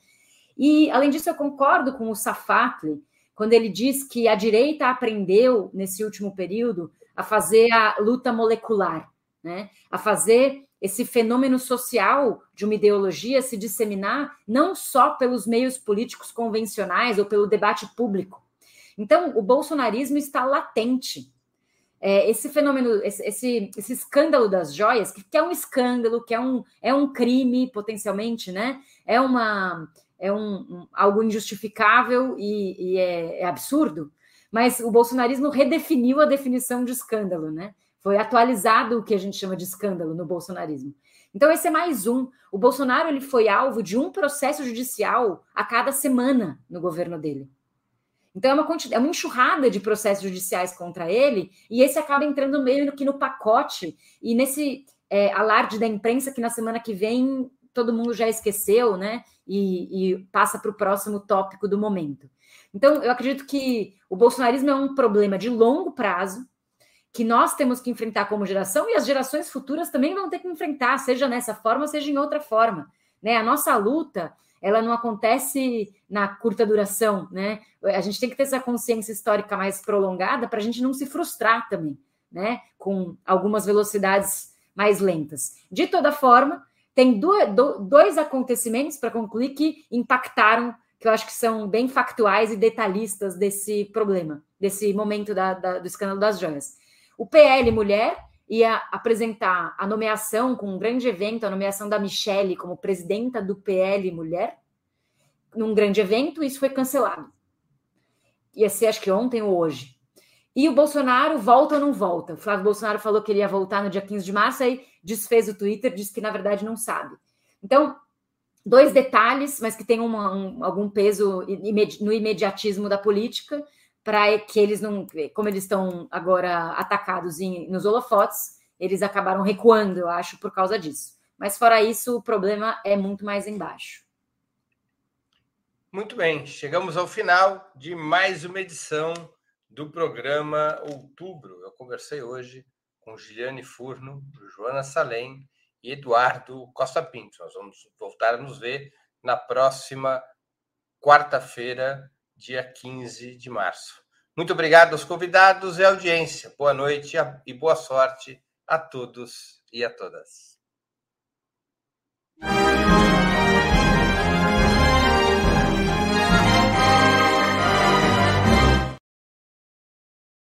[SPEAKER 2] E além disso, eu concordo com o Safatli quando ele diz que a direita aprendeu nesse último período a fazer a luta molecular, né? A fazer esse fenômeno social de uma ideologia se disseminar não só pelos meios políticos convencionais ou pelo debate público. Então, o bolsonarismo está latente. É, esse fenômeno, esse, esse, esse, escândalo das joias, que, que, é um escândalo, que é um, é um crime potencialmente, né? É uma é um, um algo injustificável e, e é, é absurdo. Mas o bolsonarismo redefiniu a definição de escândalo, né? Foi atualizado o que a gente chama de escândalo no bolsonarismo. Então, esse é mais um. O Bolsonaro ele foi alvo de um processo judicial a cada semana no governo dele. Então, é uma, é uma enxurrada de processos judiciais contra ele, e esse acaba entrando meio que no pacote, e nesse é, alarde da imprensa que na semana que vem todo mundo já esqueceu, né? E, e passa para o próximo tópico do momento. Então, eu acredito que o bolsonarismo é um problema de longo prazo, que nós temos que enfrentar como geração e as gerações futuras também vão ter que enfrentar, seja nessa forma, seja em outra forma. Né? A nossa luta ela não acontece na curta duração, né? A gente tem que ter essa consciência histórica mais prolongada para a gente não se frustrar também, né? Com algumas velocidades mais lentas. De toda forma, tem dois acontecimentos para concluir que impactaram, que eu acho que são bem factuais e detalhistas desse problema, desse momento da, da, do escândalo das joias. O PL Mulher ia apresentar a nomeação, com um grande evento, a nomeação da Michelle como presidenta do PL Mulher, num grande evento, isso foi cancelado. Ia ser, acho que ontem ou hoje. E o Bolsonaro volta ou não volta? O Flávio Bolsonaro falou que ele ia voltar no dia 15 de março, aí desfez o Twitter, disse que na verdade não sabe. Então, dois detalhes, mas que têm uma, um, algum peso no imediatismo da política, para que eles não, como eles estão agora atacados em, nos holofotes, eles acabaram recuando, eu acho, por causa disso. Mas fora isso, o problema é muito mais embaixo.
[SPEAKER 1] Muito bem, chegamos ao final de mais uma edição do programa Outubro. Eu conversei hoje com Giliane Furno, Joana Salem e Eduardo Costa Pinto. Nós vamos voltar a nos ver na próxima quarta-feira, dia 15 de março. Muito obrigado aos convidados e audiência. Boa noite e boa sorte a todos e a todas.